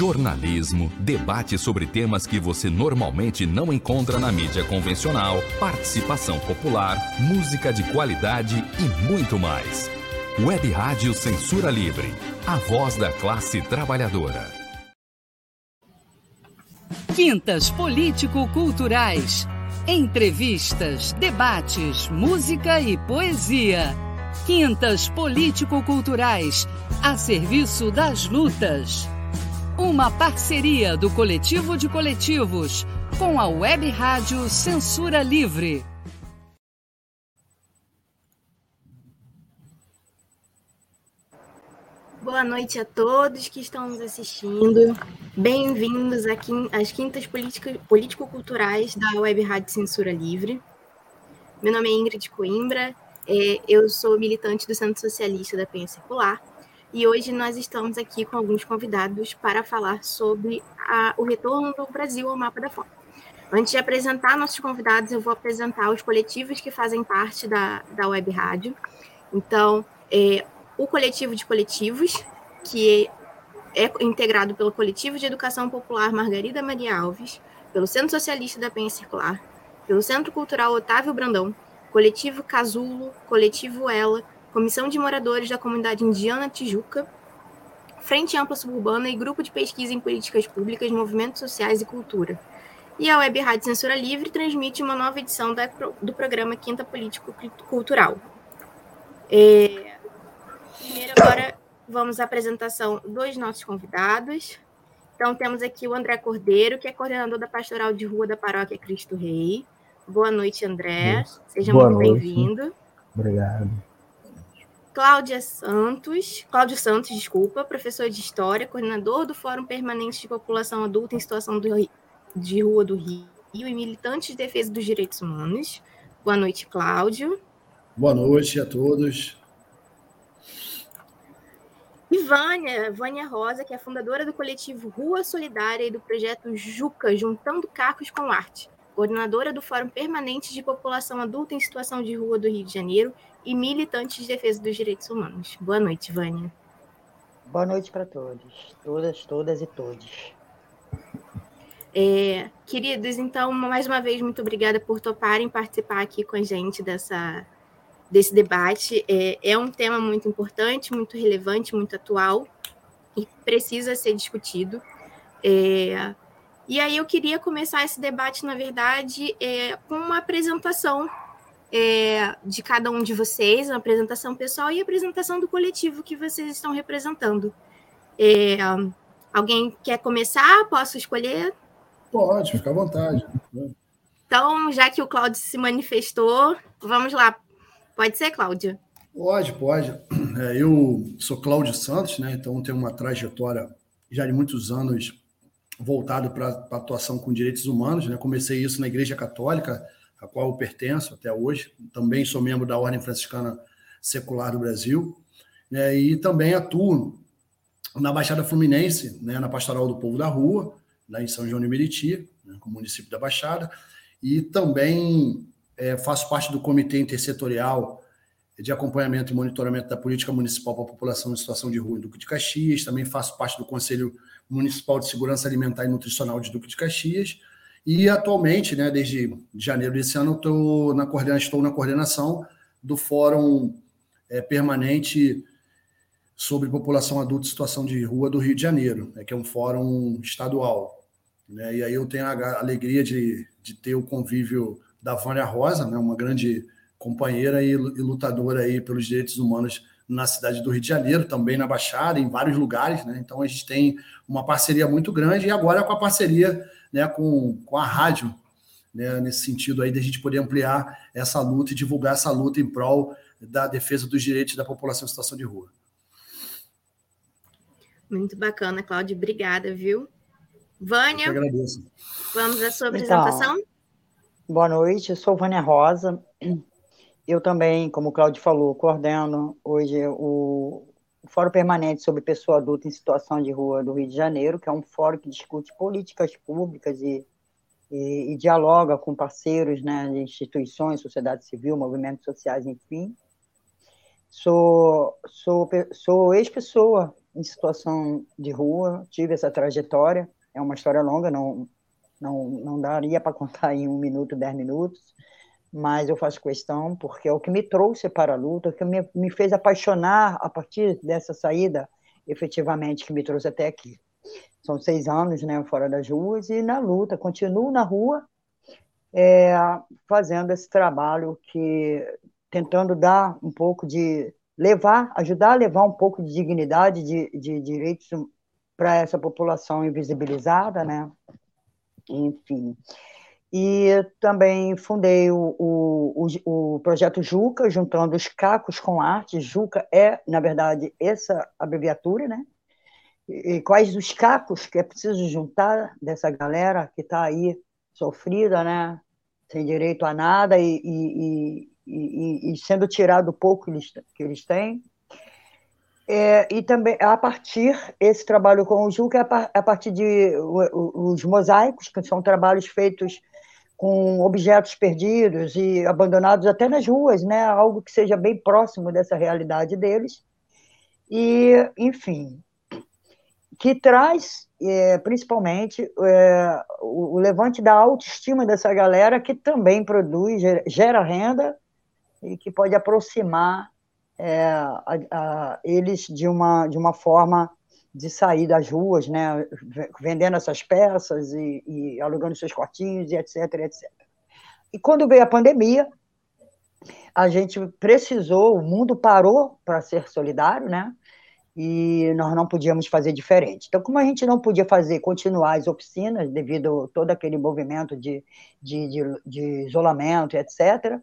jornalismo, debate sobre temas que você normalmente não encontra na mídia convencional, participação popular, música de qualidade e muito mais. Web Rádio Censura Livre, a voz da classe trabalhadora. Quintas Político-Culturais. Entrevistas, debates, música e poesia. Quintas Político-Culturais, a serviço das lutas. Uma parceria do Coletivo de Coletivos com a Web Rádio Censura Livre. Boa noite a todos que estão nos assistindo. Bem-vindos às quintas político-culturais da Web Rádio Censura Livre. Meu nome é Ingrid Coimbra, é, eu sou militante do Centro Socialista da Penha Circular e hoje nós estamos aqui com alguns convidados para falar sobre a, o retorno do Brasil ao mapa da fome. Antes de apresentar nossos convidados, eu vou apresentar os coletivos que fazem parte da, da Web Rádio. Então, é, o coletivo de coletivos, que é, é integrado pelo Coletivo de Educação Popular Margarida Maria Alves, pelo Centro Socialista da Penha Circular, pelo Centro Cultural Otávio Brandão, Coletivo Casulo, Coletivo Ela, Comissão de Moradores da Comunidade Indiana Tijuca, Frente Ampla Suburbana e Grupo de Pesquisa em Políticas Públicas, Movimentos Sociais e Cultura. E a Web Rádio Censura Livre transmite uma nova edição da, do programa Quinta Político Cultural. É, primeiro, agora, vamos à apresentação dos nossos convidados. Então, temos aqui o André Cordeiro, que é coordenador da Pastoral de Rua da Paróquia Cristo Rei. Boa noite, André. Seja Boa muito bem-vindo. Obrigado. Cláudia Santos, Cláudio Santos, desculpa, professor de História, coordenador do Fórum Permanente de População Adulta em Situação do, de Rua do Rio e militante de defesa dos direitos humanos. Boa noite, Cláudio. Boa noite a todos. E Vânia, Vânia Rosa, que é fundadora do coletivo Rua Solidária e do projeto Juca, Juntando Cacos com Arte, coordenadora do Fórum Permanente de População Adulta em Situação de Rua do Rio de Janeiro e militante de defesa dos direitos humanos. Boa noite, Vânia. Boa noite para todos, todas, todas e todos. É, queridos, então, mais uma vez, muito obrigada por toparem participar aqui com a gente dessa, desse debate. É, é um tema muito importante, muito relevante, muito atual e precisa ser discutido. É, e aí eu queria começar esse debate, na verdade, é, com uma apresentação é, de cada um de vocês, uma apresentação pessoal e a apresentação do coletivo que vocês estão representando. É, alguém quer começar? Posso escolher? Pode, fica à vontade. Então, já que o Cláudio se manifestou, vamos lá. Pode ser, Cláudio? Pode, pode. É, eu sou Cláudio Santos, né? Então tenho uma trajetória já de muitos anos voltado para a atuação com direitos humanos. Né? Comecei isso na Igreja Católica, a qual eu pertenço até hoje. Também sou membro da Ordem Franciscana Secular do Brasil. Né? E também atuo na Baixada Fluminense, né? na Pastoral do Povo da Rua, lá em São João de Meriti, né? município da Baixada. E também é, faço parte do Comitê Intersetorial de Acompanhamento e Monitoramento da Política Municipal para a População em Situação de Rua em Duque de Caxias. Também faço parte do Conselho Municipal de Segurança Alimentar e Nutricional de Duque de Caxias. E atualmente, né, desde janeiro desse ano, eu na estou na coordenação do Fórum é, Permanente sobre População Adulta em Situação de Rua do Rio de Janeiro, né, que é um fórum estadual. Né, e aí eu tenho a alegria de, de ter o convívio da Vânia Rosa, né, uma grande companheira e, e lutadora aí pelos direitos humanos na cidade do Rio de Janeiro, também na Baixada, em vários lugares, né? Então a gente tem uma parceria muito grande e agora com a parceria né, com, com a rádio, né, nesse sentido aí, de a gente poder ampliar essa luta e divulgar essa luta em prol da defesa dos direitos da população em situação de rua. Muito bacana, Cláudio. Obrigada, viu? Vânia, Eu agradeço. vamos à sua apresentação? Então, boa noite, eu sou Vânia Rosa, eu também, como o Claudio falou, coordeno hoje o, Fórum Permanente sobre Pessoa Adulta em Situação de Rua do Rio de Janeiro, que é um fórum que discute políticas públicas e, e, e dialoga com parceiros né, instituições, sociedade civil, movimentos sociais, enfim. Sou, sou, sou ex-pessoa em situação de rua, tive essa trajetória, é uma história longa, não, não, não daria para contar em um minuto, dez minutos, mas eu faço questão porque é o que me trouxe para a luta, que me, me fez apaixonar a partir dessa saída, efetivamente, que me trouxe até aqui. São seis anos né, fora das ruas e na luta, continuo na rua, é, fazendo esse trabalho que tentando dar um pouco de levar, ajudar a levar um pouco de dignidade, de, de direitos para essa população invisibilizada, né? Enfim. E também fundei o, o, o, o, projeto Juca, juntando os cacos com arte. Juca é, na verdade, essa abreviatura, né? E quais os cacos que é preciso juntar dessa galera que está aí sofrida, né? Sem direito a nada e, e, e, e sendo tirado o pouco que eles, que eles têm. É, e também a partir esse trabalho com o Juca é a partir de os mosaicos que são trabalhos feitos com objetos perdidos e abandonados até nas ruas, né? Algo que seja bem próximo dessa realidade deles. E, enfim, que traz é, principalmente é, o, levante da autoestima dessa galera que também produz, gera renda e que pode aproximar é, a, a, eles de uma, de uma forma de sair das ruas, né, vendendo essas peças e, e alugando seus quartinhos e etc, etc. E quando veio a pandemia, a gente precisou, o mundo parou para ser solidário, né? E nós não podíamos fazer diferente. Então, como a gente não podia fazer, continuar as oficinas, devido a todo aquele movimento de, de, de, de isolamento, etc.,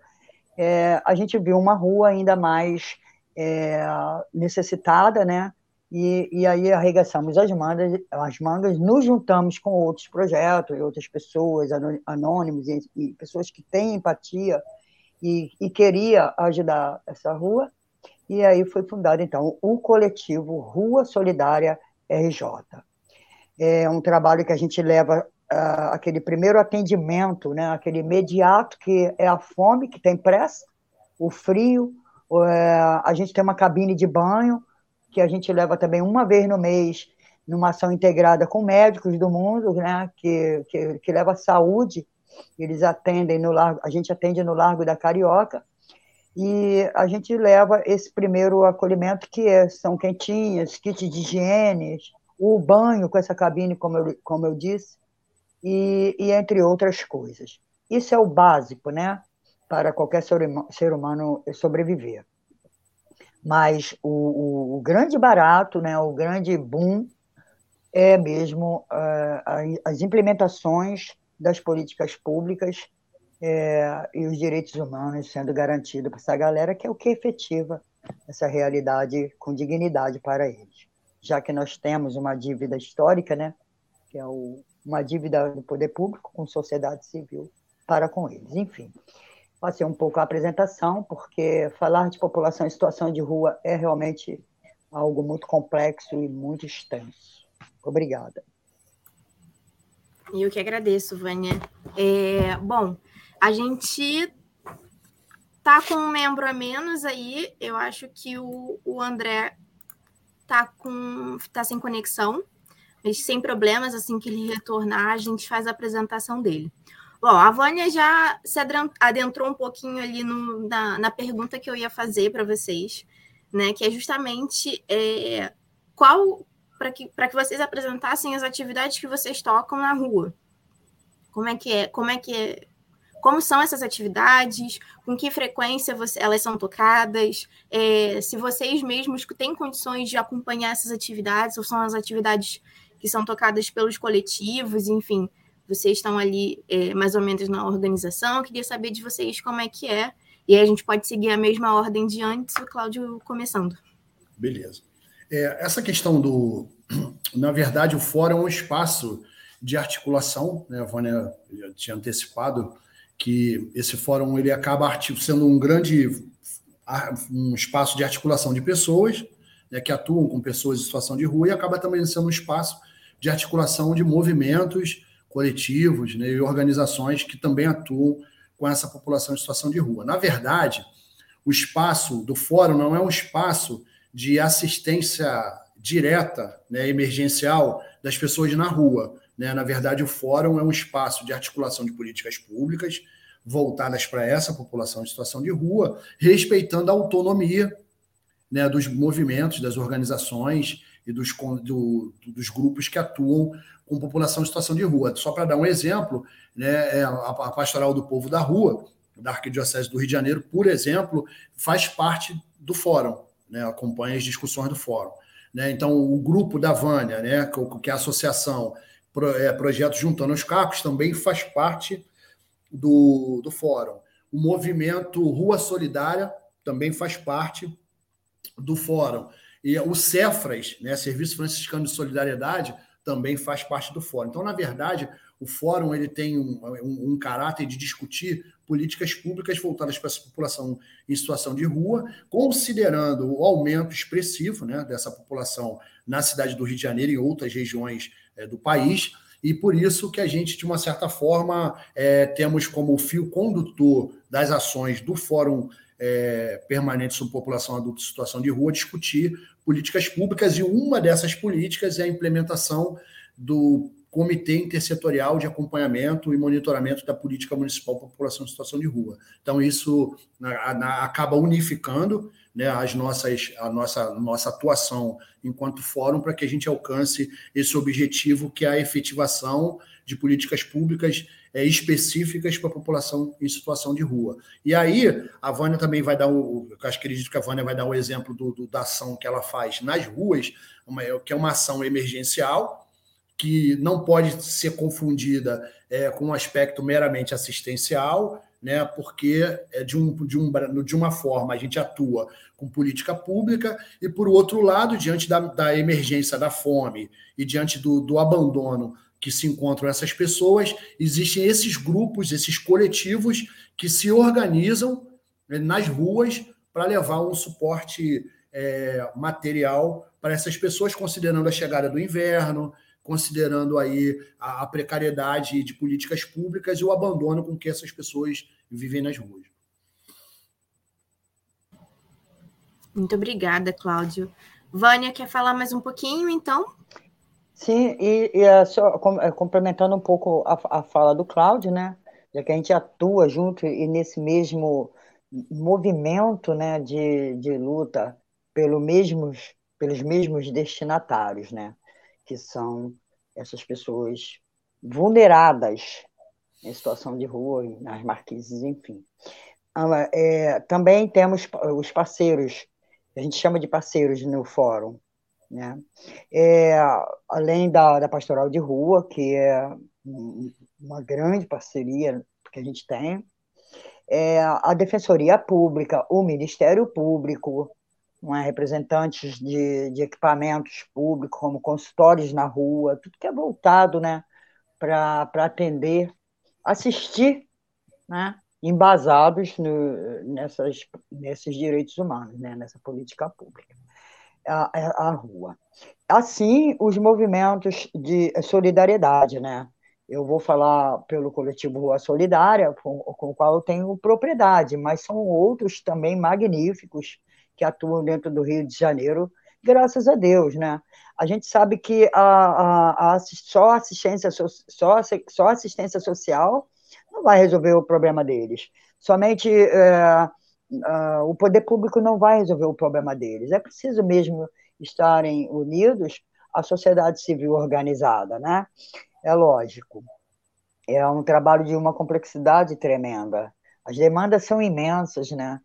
é, a gente viu uma rua ainda mais é, necessitada, né? E, e aí arregaçamos as mangas, as mangas, nos juntamos com outros projetos e outras pessoas, anônimos e, e pessoas que têm empatia e, e queria ajudar essa rua. E aí foi fundado, então, o coletivo Rua Solidária RJ. É um trabalho que a gente leva uh, aquele primeiro atendimento, né, aquele imediato, que é a fome, que tem pressa, o frio, uh, a gente tem uma cabine de banho, que a gente leva também uma vez no mês, numa ação integrada com médicos do mundo, né, que, que, que leva saúde, eles atendem no largo, a gente atende no Largo da Carioca, e a gente leva esse primeiro acolhimento, que é, são quentinhas, kit de higiene, o banho com essa cabine, como eu, como eu disse, e, e entre outras coisas. Isso é o básico, né, para qualquer ser humano sobreviver. Mas o, o, o grande barato, né, o grande boom, é mesmo uh, as implementações das políticas públicas é, e os direitos humanos sendo garantidos para essa galera, que é o que efetiva essa realidade com dignidade para eles. Já que nós temos uma dívida histórica, né, que é o, uma dívida do poder público com sociedade civil para com eles. Enfim, passei um pouco a apresentação, porque falar de população em situação de rua é realmente algo muito complexo e muito extenso. Obrigada. Eu que agradeço, Vânia. É, bom, a gente tá com um membro a menos aí. Eu acho que o, o André tá com tá sem conexão. Mas sem problemas, assim que ele retornar, a gente faz a apresentação dele. Bom, a Vânia já se adentrou um pouquinho ali no, na, na pergunta que eu ia fazer para vocês, né? Que é justamente é, qual para que, que vocês apresentassem as atividades que vocês tocam na rua. Como é que é? Como é que é? Como são essas atividades? Com que frequência você, elas são tocadas? É, se vocês mesmos têm condições de acompanhar essas atividades, ou são as atividades que são tocadas pelos coletivos, enfim, vocês estão ali é, mais ou menos na organização. Eu queria saber de vocês como é que é. E aí a gente pode seguir a mesma ordem de antes, o Cláudio começando. Beleza. É, essa questão do. Na verdade, o fórum é um espaço de articulação, né? A Vânia já tinha antecipado que esse fórum ele acaba sendo um grande um espaço de articulação de pessoas né, que atuam com pessoas em situação de rua e acaba também sendo um espaço de articulação de movimentos coletivos né, e organizações que também atuam com essa população em situação de rua. Na verdade, o espaço do fórum não é um espaço de assistência direta, né, emergencial, das pessoas na rua. Né? Na verdade, o fórum é um espaço de articulação de políticas públicas voltadas para essa população em situação de rua, respeitando a autonomia né, dos movimentos, das organizações e dos, do, dos grupos que atuam com população em situação de rua. Só para dar um exemplo, né, é a, Pastoral do Povo da Rua, da Arquidiocese do Rio de Janeiro, por exemplo, faz parte do fórum, né, acompanha as discussões do fórum. Né? Então, o grupo da Vânia, né, que é a associação é, Projetos Juntando os Capos, também faz parte do, do fórum. O movimento Rua Solidária também faz parte do fórum. E o Cefras, né, Serviço Franciscano de Solidariedade, também faz parte do fórum. Então, na verdade, o fórum ele tem um, um, um caráter de discutir políticas públicas voltadas para essa população em situação de rua, considerando o aumento expressivo né, dessa população na cidade do Rio de Janeiro e em outras regiões é, do país, e por isso que a gente, de uma certa forma, é, temos como fio condutor das ações do Fórum é, Permanente sobre População Adulta em Situação de Rua discutir políticas públicas, e uma dessas políticas é a implementação do Comitê Intersetorial de Acompanhamento e Monitoramento da Política Municipal para População em Situação de Rua. Então, isso acaba unificando né, as nossas, a nossa, nossa atuação enquanto fórum para que a gente alcance esse objetivo, que é a efetivação de políticas públicas é, específicas para a população em situação de rua. E aí, a Vânia também vai dar o. Eu acho que acredito que a Vânia vai dar o exemplo do, do, da ação que ela faz nas ruas, uma, que é uma ação emergencial, que não pode ser confundida é, com um aspecto meramente assistencial, né, porque é de, um, de, um, de uma forma a gente atua com política pública, e por outro lado, diante da, da emergência da fome e diante do, do abandono que se encontram essas pessoas, existem esses grupos, esses coletivos que se organizam né, nas ruas para levar um suporte é, material para essas pessoas, considerando a chegada do inverno, considerando aí a, a, precariedade de políticas públicas e o abandono com que essas pessoas vivem nas ruas. Muito obrigada, Cláudio. Vânia, quer falar mais um pouquinho, então? Sim, e, e é só é, complementando um pouco a, a fala do Cláudio, né? Já que a gente atua junto e nesse mesmo movimento né, de, de luta pelo mesmos, pelos mesmos destinatários, né? que são essas pessoas vulneradas em situação de rua, nas marquises, enfim. Ah, é, também temos os parceiros, a gente chama de parceiros no fórum, né? É, além da, da pastoral de rua, que é uma grande parceria que a gente tem, é, a Defensoria Pública, o Ministério Público, é? representantes de, de equipamentos públicos, como consultórios na rua, tudo que é voltado né, para atender, assistir, né, embasados no, nessas, nesses direitos humanos, né, nessa política pública, a, rua. Assim, os movimentos de solidariedade, né? Eu vou falar pelo coletivo Rua Solidária, com, com o qual eu tenho propriedade, mas são outros também magníficos que atuam dentro do Rio de Janeiro, graças a Deus, né? A gente sabe que a, a, a só, assistência, só, só assistência social não vai resolver o problema deles. Somente é, o poder público não vai resolver o problema deles. É preciso mesmo estarem unidos a sociedade civil organizada, né? É lógico. É um trabalho de uma complexidade tremenda. As demandas são imensas, né?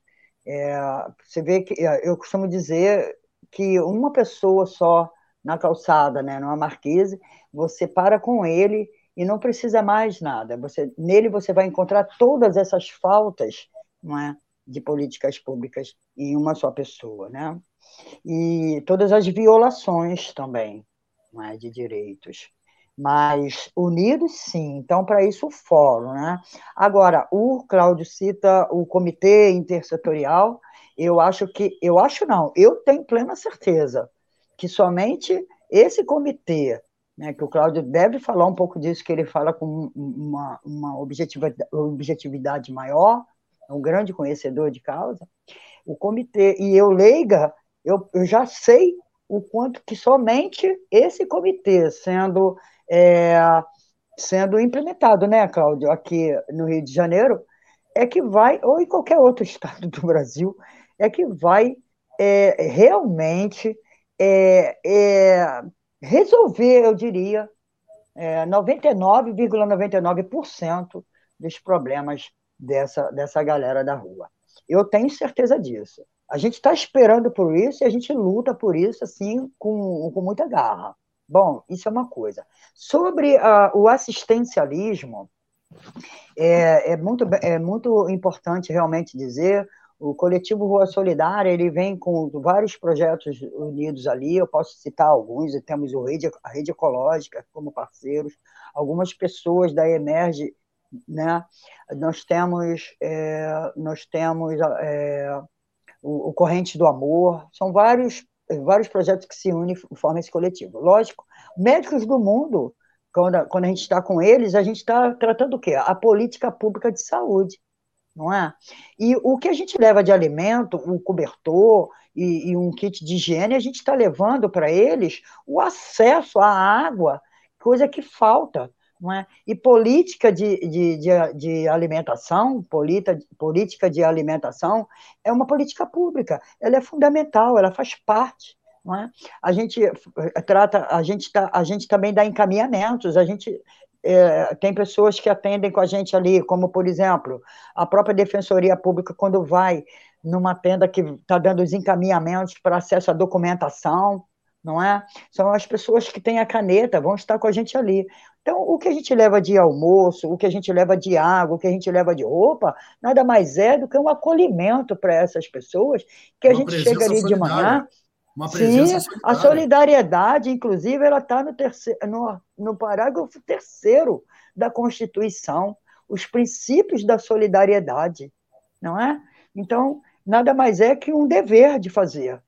É, você vê que é, eu costumo dizer que uma pessoa só na calçada, né, numa marquise, você para com ele e não precisa mais nada. Você, nele você vai encontrar todas essas faltas, não é, de políticas públicas em uma só pessoa, né? E todas as violações também, não é, de direitos mas unidos sim. Então, para isso, o fórum. Né? Agora, o Cláudio cita o comitê intersetorial. Eu acho que, eu acho não, eu tenho plena certeza que somente esse comitê, né, que o Cláudio deve falar um pouco disso, que ele fala com uma, uma objetividade maior, é um grande conhecedor de causa, o comitê, e eu leiga, eu, eu já sei o quanto que somente esse comitê sendo é, sendo implementado, né, Cláudio, aqui no Rio de Janeiro, é que vai, ou em qualquer outro estado do Brasil, é que vai é, realmente é, é resolver, eu diria, 99,99% é, dos problemas dessa, dessa galera da rua. Eu tenho certeza disso. A gente está esperando por isso e a gente luta por isso assim com, com muita garra. Bom, isso é uma coisa. Sobre uh, o assistencialismo, é, é, muito, é muito importante realmente dizer o coletivo Rua Solidária ele vem com vários projetos unidos ali. Eu posso citar alguns. Temos o rede, a rede ecológica como parceiros, algumas pessoas da Emerge, né? Nós temos é, nós temos é, o, o Corrente do Amor. São vários vários projetos que se unem e formam esse coletivo. Lógico, médicos do mundo, quando, quando a gente está com eles, a gente está tratando o quê? A política pública de saúde não é? E o que a gente leva de alimento, um cobertor e, e um kit de higiene, a gente está levando para eles o acesso à água, coisa que falta. É? E política de, de, de, de alimentação, política, política de alimentação, é uma política pública, ela é fundamental, ela faz parte. É? A gente trata, a gente, tá, a gente também dá encaminhamentos, a gente é, tem pessoas que atendem com a gente ali, como, por exemplo, a própria Defensoria Pública, quando vai numa tenda que está dando os encaminhamentos para acesso à documentação, não é? São as pessoas que têm a caneta, vão estar com a gente ali. Então, o que a gente leva de almoço, o que a gente leva de água, o que a gente leva de roupa, nada mais é do que um acolhimento para essas pessoas, que a gente chega ali de manhã uma presença Sim, solidária. a solidariedade, inclusive, ela está no, terceiro, no, no parágrafo terceiro da Constituição, os princípios da solidariedade, não é? Então, nada mais é que um dever de fazer.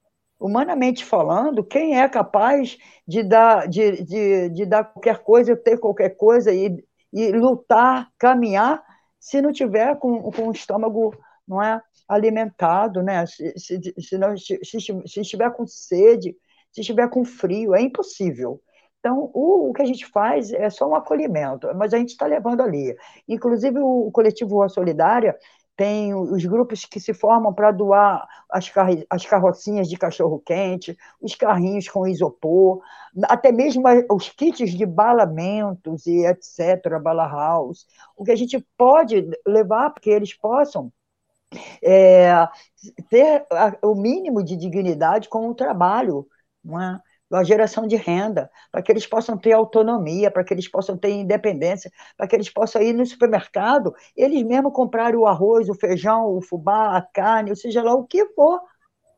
Humanamente falando, quem é capaz de dar, de, de, de dar qualquer coisa, ter qualquer coisa e, e lutar, caminhar, se não tiver com, com o estômago não é alimentado, né? Se, se, se, não, se, se estiver com sede, se estiver com frio, é impossível. Então, o, o, que a gente faz é só um acolhimento, mas a gente está levando ali. Inclusive, o, o coletivo Rua Solidária tem os grupos que se formam para doar as, car as carrocinhas de cachorro-quente, os carrinhos com isopor, até mesmo os kits de balamentos e etc., bala house. O que a gente pode levar para que eles possam é, ter o mínimo de dignidade com o trabalho, uma, é? A geração de renda, para que eles possam ter autonomia, para que eles possam ter independência, para que eles possam ir no supermercado, eles mesmos comprarem o arroz, o feijão, o fubá, a carne, ou seja lá o que for,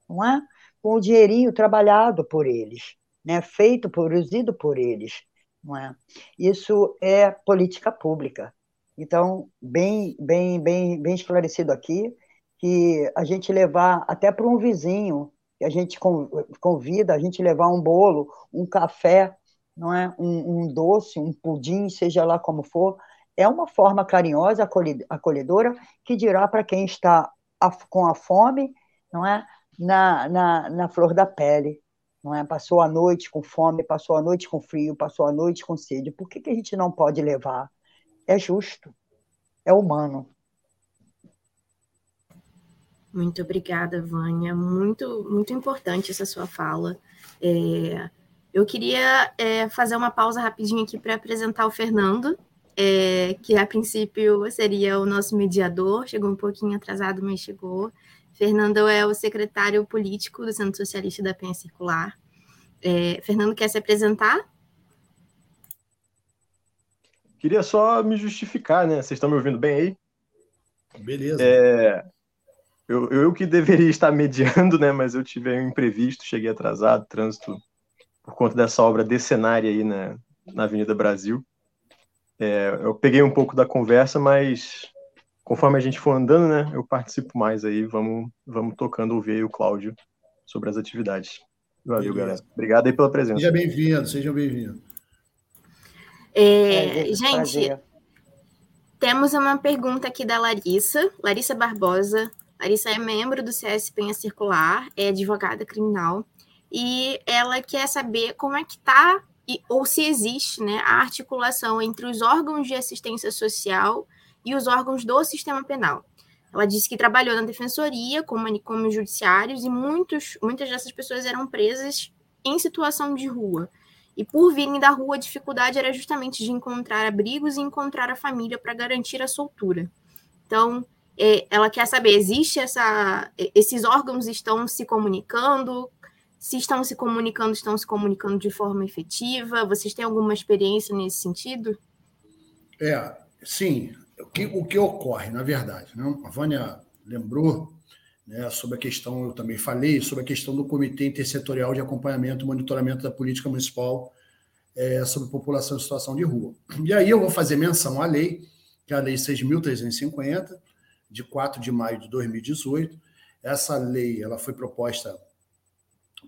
não é? com o dinheirinho trabalhado por eles, né? feito, produzido por eles. Não é? Isso é política pública. Então, bem, bem, bem, bem esclarecido aqui, que a gente levar até para um vizinho, a gente convida a gente levar um bolo, um café, não é, um, um doce, um pudim, seja lá como for, é uma forma carinhosa, acolhedora, que dirá para quem está com a fome, não é, na, na, na flor da pele, não é? Passou a noite com fome, passou a noite com frio, passou a noite com sede. Por que, que a gente não pode levar? É justo, é humano. Muito obrigada, Vânia. Muito, muito importante essa sua fala. É, eu queria é, fazer uma pausa rapidinho aqui para apresentar o Fernando, é, que a princípio seria o nosso mediador, chegou um pouquinho atrasado, mas chegou. Fernando é o secretário político do Centro Socialista da Penha Circular. É, Fernando quer se apresentar? Queria só me justificar, né? Vocês estão me ouvindo bem aí? Beleza. É, eu, eu que deveria estar mediando, né? Mas eu tive um imprevisto, cheguei atrasado, trânsito por conta dessa obra decenária aí na, na Avenida Brasil. É, eu peguei um pouco da conversa, mas conforme a gente for andando, né? Eu participo mais aí, vamos, vamos tocando ouvir aí o Cláudio sobre as atividades. Valeu, Beleza. galera. Obrigado aí pela presença. Seja bem-vindo, seja bem-vindo. É, gente, temos uma pergunta aqui da Larissa, Larissa Barbosa, Larissa é membro do CS Penha Circular, é advogada criminal. e ela quer saber como é que está ou se existe né, a articulação entre os órgãos de assistência social e os órgãos do sistema penal. Ela disse que trabalhou na defensoria, com manicômios judiciários, e muitos, muitas dessas pessoas eram presas em situação de rua. E por virem da rua, a dificuldade era justamente de encontrar abrigos e encontrar a família para garantir a soltura. Então, ela quer saber, existe essa, esses órgãos estão se comunicando? Se estão se comunicando, estão se comunicando de forma efetiva? Vocês têm alguma experiência nesse sentido? É, sim. O que, o que ocorre, na verdade, né? a Vânia lembrou né, sobre a questão, eu também falei, sobre a questão do Comitê Intersetorial de Acompanhamento e Monitoramento da Política Municipal é, sobre População em Situação de Rua. E aí eu vou fazer menção à lei, que é a Lei 6.350, de 4 de maio de 2018. Essa lei ela foi proposta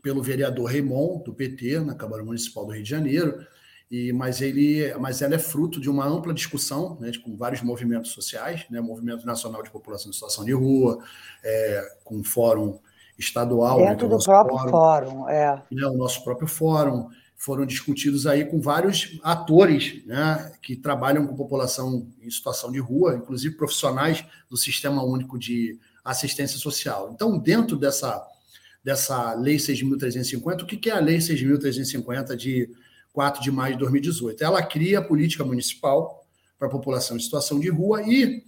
pelo vereador Raymond, do PT, na Câmara Municipal do Rio de Janeiro, e, mas, ele, mas ela é fruto de uma ampla discussão né, com vários movimentos sociais, né, Movimento Nacional de População em Situação de Rua, é, com o Fórum Estadual. Dentro né, do próprio fórum, fórum é. Né, o nosso próprio fórum, foram discutidos aí com vários atores né, que trabalham com população em situação de rua, inclusive profissionais do Sistema Único de Assistência Social. Então, dentro dessa, dessa Lei 6.350, o que é a Lei 6.350 de 4 de maio de 2018. Ela cria a política municipal para a população em situação de rua e,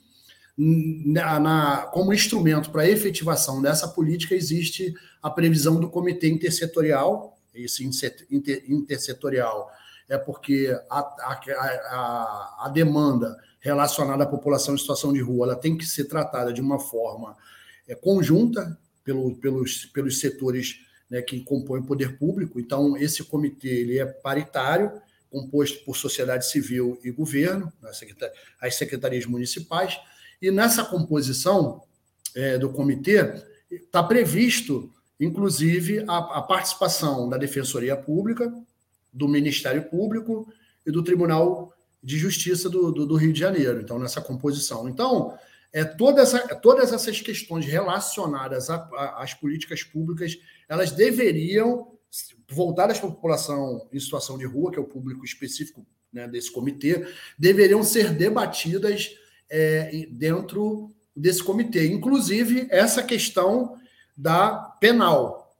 na, na, como instrumento para a efetivação dessa política, existe a previsão do comitê intersetorial. Esse inter, intersetorial é porque a, a, a, a demanda relacionada à população em situação de rua ela tem que ser tratada de uma forma é, conjunta pelo, pelos, pelos setores né, que compõe o poder público. Então, esse comitê ele é paritário, composto por sociedade civil e governo, as secretarias municipais, e nessa composição é, do comitê está previsto, inclusive, a, a participação da Defensoria Pública, do Ministério Público e do Tribunal de Justiça do, do, do, Rio de Janeiro, então, nessa composição. Então, é, toda essa, todas essas questões relacionadas às políticas públicas, elas deveriam, voltadas para a população em situação de rua, que é o público específico né, desse comitê, deveriam ser debatidas é, dentro desse comitê. Inclusive, essa questão da penal.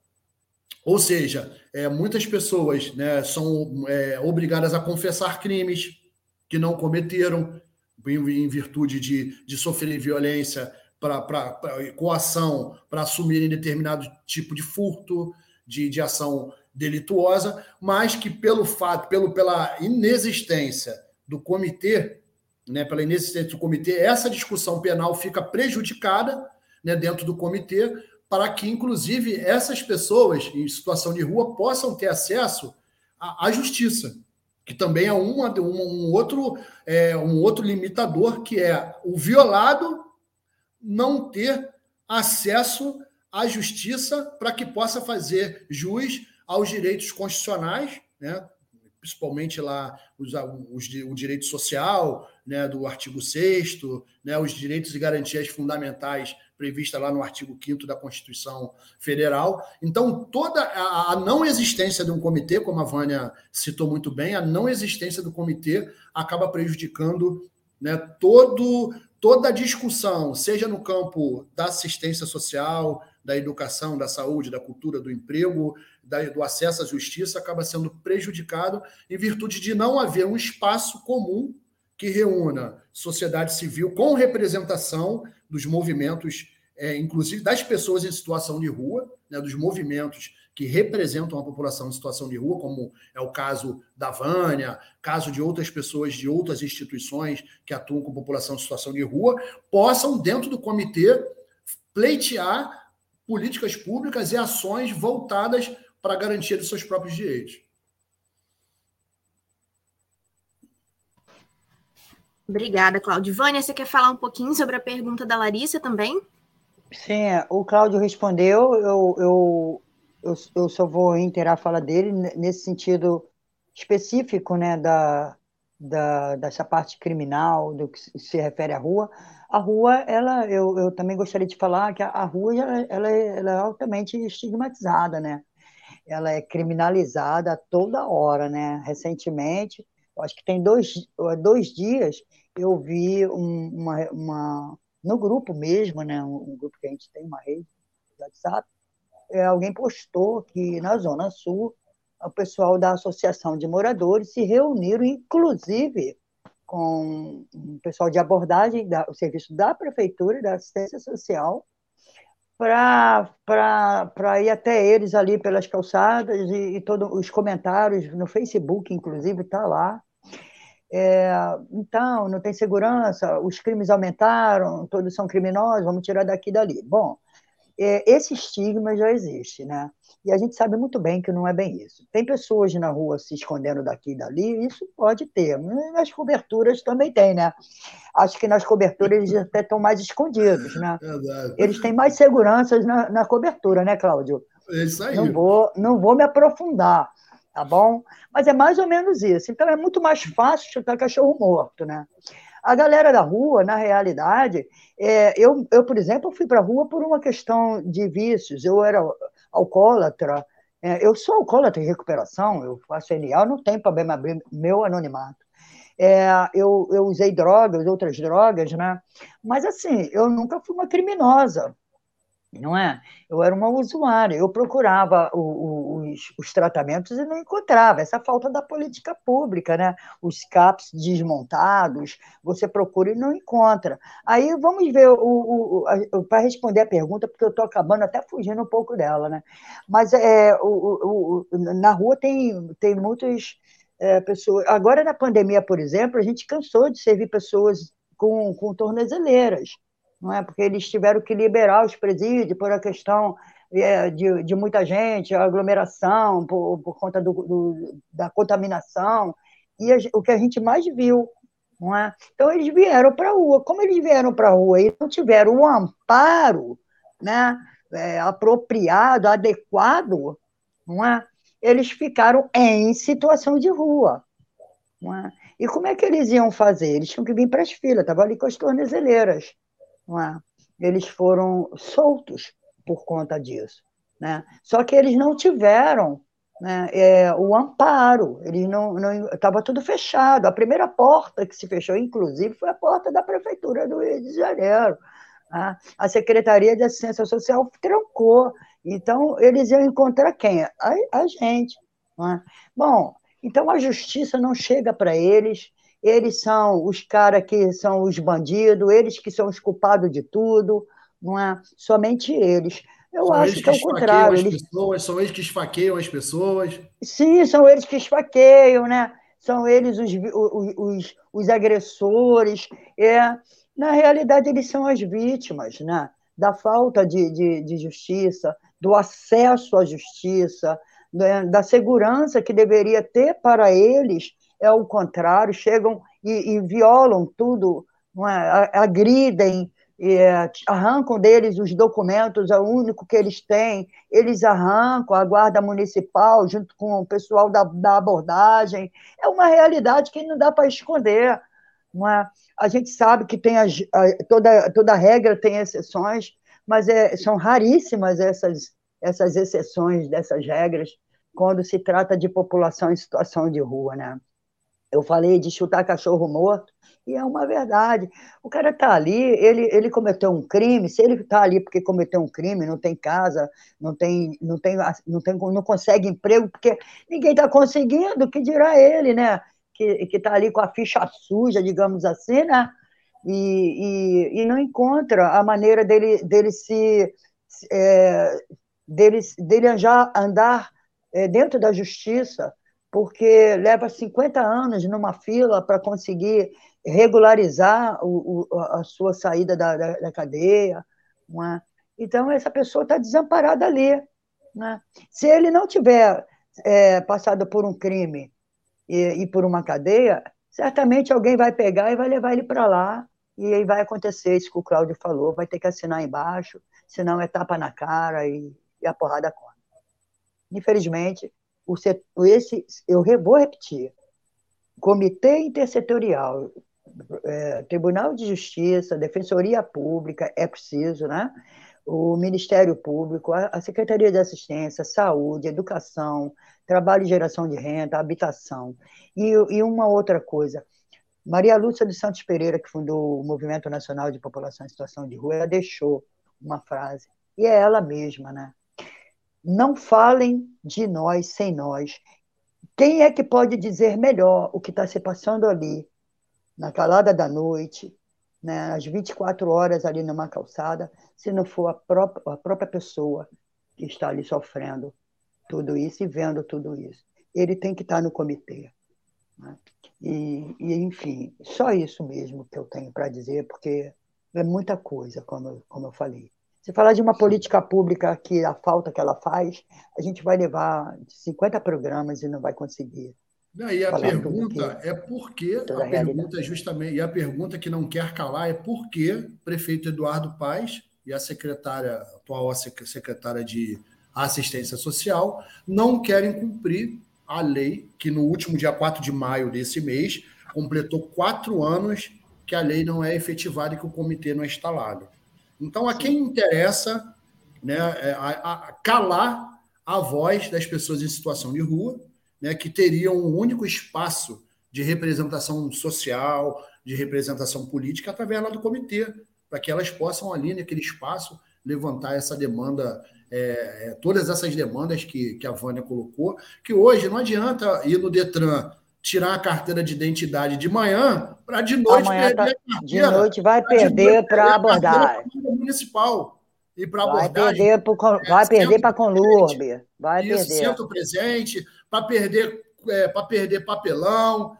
Ou seja, é, muitas pessoas né, são é, obrigadas a confessar crimes que não cometeram, em, virtude de, de sofrerem violência, para coação, para assumirem determinado tipo de furto, de, de ação delituosa, mas que pelo fato, pelo, pela inexistência do comitê, né, pela inexistência do comitê, essa discussão penal fica prejudicada né, dentro do comitê, para que, inclusive, essas pessoas em situação de rua possam ter acesso à, à justiça que também é um, um, outro, é, um outro limitador, que é o violado não ter acesso à justiça para que possa fazer jus aos direitos constitucionais, né? principalmente lá os, os, o direito social, né, do artigo 6 né, os direitos e garantias fundamentais prevista lá no artigo 5 da Constituição Federal. Então, toda a, não existência de um comitê, como a Vânia citou muito bem, a não existência do comitê acaba prejudicando né, todo, toda a discussão, seja no campo da assistência social, da educação, da saúde, da cultura, do emprego, da, do acesso à justiça, acaba sendo prejudicado em virtude de não haver um espaço comum que reúna sociedade civil com representação dos movimentos, é, inclusive das pessoas em situação de rua, né, dos movimentos que representam a população em situação de rua, como é o caso da Vânia, caso de outras pessoas de outras instituições que atuam com população em situação de rua, possam, dentro do comitê, pleitear políticas públicas e ações voltadas para a garantia dos seus próprios direitos. Obrigada, Cláudio. Vânia, você quer falar um pouquinho sobre a pergunta da Larissa também? Sim, o Cláudio respondeu, eu, eu, eu, eu só vou reiterar a fala dele nesse sentido específico né, da, da, dessa parte criminal, do que se refere à rua. A rua, ela, eu, eu também gostaria de falar que a, a rua ela, ela, é, ela é altamente estigmatizada, né? ela é criminalizada toda hora, né? Recentemente, acho que tem dois, dois dias, eu vi um, uma, uma, no grupo mesmo, né? Um, um, grupo que a gente tem, uma rede de WhatsApp, é, alguém postou que na Zona Sul o pessoal da Associação de Moradores se reuniram, inclusive com o pessoal de abordagem, da, o serviço da Prefeitura, da Assistência Social, para ir até eles ali pelas calçadas e, e todos os comentários no Facebook, inclusive, está lá. É, então, não tem segurança, os crimes aumentaram, todos são criminosos, vamos tirar daqui e dali. Bom, é, esse estigma já existe, né? E a gente sabe muito bem que não é bem isso. Tem pessoas na rua se escondendo daqui e dali, isso pode ter. Nas coberturas também tem, né? Acho que nas coberturas eles até estão mais escondidos, né? Verdade. Eles têm mais seguranças na, na cobertura, né, Cláudio? É isso aí. Não vou, não vou me aprofundar, tá bom? Mas é mais ou menos isso. Então é muito mais fácil chutar cachorro morto, né? A galera da rua, na realidade, é, eu, eu, por exemplo, fui para a rua por uma questão de vícios. Eu era alcoólatra, é, eu sou alcoólatra em recuperação, eu faço NA, não tem problema abrir meu anonimato. É, eu, eu usei drogas, outras drogas, né? Mas, assim, eu nunca fui uma criminosa não é? Eu era uma usuária, eu procurava o, o, os, os, tratamentos e não encontrava, essa falta da política pública, né? Os CAPs desmontados, você procura e não encontra. Aí vamos ver, o, o para responder a pergunta, porque eu estou acabando até fugindo um pouco dela, né? Mas é, na rua tem, tem muitas é, pessoas. Agora, na pandemia, por exemplo, a gente cansou de servir pessoas com, com tornozeleiras não é? Porque eles tiveram que liberar os presídios por a questão é, de, de muita gente, aglomeração, por, por conta do, do, da contaminação, e a, o que a gente mais viu. Não é? Então, eles vieram para a rua. Como eles vieram para a rua e não tiveram um amparo né, é, apropriado, adequado, não é? eles ficaram em situação de rua. Não é? E como é que eles iam fazer? Eles tinham que vir para as filas, estavam ali com as tornezeleiras é? eles foram soltos por conta disso. Né? Só que eles não tiveram né, é, o amparo, eles não estava tudo fechado. A primeira porta que se fechou, inclusive, foi a porta da prefeitura do Rio de Janeiro. Né? A Secretaria de Assistência Social trancou. Então, eles iam encontrar quem? A, a gente. Né? Bom, então a justiça não chega para eles, eles são os caras que são os bandidos, eles que são os culpados de tudo, não é somente eles. Eu são acho que, que é o contrário. Eles... Pessoas, são eles que esfaqueiam as pessoas. Sim, são eles que esfaqueiam, né? São eles os, os, os, os agressores. É, na realidade, eles são as vítimas né? da falta de, de, de justiça, do acesso à justiça, da, da segurança que deveria ter para eles é o contrário, chegam e, e violam tudo, é? agridem, é, arrancam deles os documentos, é o único que eles têm, eles arrancam a guarda municipal junto com o pessoal da, da abordagem. É uma realidade que não dá para esconder. Não é? A gente sabe que tem as, a, toda, toda regra tem exceções, mas é, são raríssimas essas, essas exceções dessas regras quando se trata de população em situação de rua, né? Eu falei de chutar cachorro morto, e é uma verdade. O cara está ali, ele, ele cometeu um crime, se ele está ali porque cometeu um crime, não tem casa, não tem, não tem, não tem, não consegue emprego, porque ninguém está conseguindo, que dirá ele, né? Que está ali com a ficha suja, digamos assim, né? E, e, e não encontra a maneira dele, dele se é, dele, dele já andar é, dentro da justiça porque leva 50 anos numa fila para conseguir regularizar o, o, a sua saída da, da, da cadeia. É? Então, essa pessoa está desamparada ali. É? Se ele não tiver é, passado por um crime e, e, por uma cadeia, certamente alguém vai pegar e vai levar ele para lá, e aí vai acontecer isso que o Cláudio falou, vai ter que assinar embaixo, senão é tapa na cara e, e a porrada conta. Infelizmente, o esse, eu vou repetir, Comitê Intersetorial, é, Tribunal de Justiça, Defensoria Pública, é preciso, né? o Ministério Público, a Secretaria de Assistência, Saúde, Educação, Trabalho e Geração de Renda, Habitação. E, e uma outra coisa, Maria Lúcia dos Santos Pereira, que fundou o Movimento Nacional de População em Situação de Rua, ela deixou uma frase, e é ela mesma, né? Não falem de nós sem nós. Quem é que pode dizer melhor o que está se passando ali, na calada da noite, né, às 24 horas ali numa calçada, se não for a própria, a própria pessoa que está ali sofrendo tudo isso e vendo tudo isso? Ele tem que estar no comitê. Né? E, e, enfim, só isso mesmo que eu tenho para dizer, porque é muita coisa, como, como eu falei. Se falar de uma política pública que a falta que ela faz, a gente vai levar 50 programas e não vai conseguir. e a pergunta é por que a, a pergunta é justamente e a pergunta que não quer calar é por que o prefeito Eduardo Paes e a secretária atual secretária de assistência social não querem cumprir a lei que no último dia 4 de maio desse mês completou quatro anos que a lei não é efetivada e que o comitê não é instalado. Então, a quem interessa né, é, a, a calar a voz das pessoas em situação de rua, né, que teriam um único espaço de representação social, de representação política, através lá do comitê, para que elas possam ali, naquele espaço, levantar essa demanda, é, é, todas essas demandas que, que a Vânia colocou, que hoje não adianta ir no Detran tirar a carteira de identidade de manhã para de noite Amanhã perder tá, a carteira. De noite vai perder para abordar. Municipal. E para abordagem. Perder pro, vai é, perder para Conlurbe. Vai isso, perder. Centro presente, para perder, é, para perder papelão,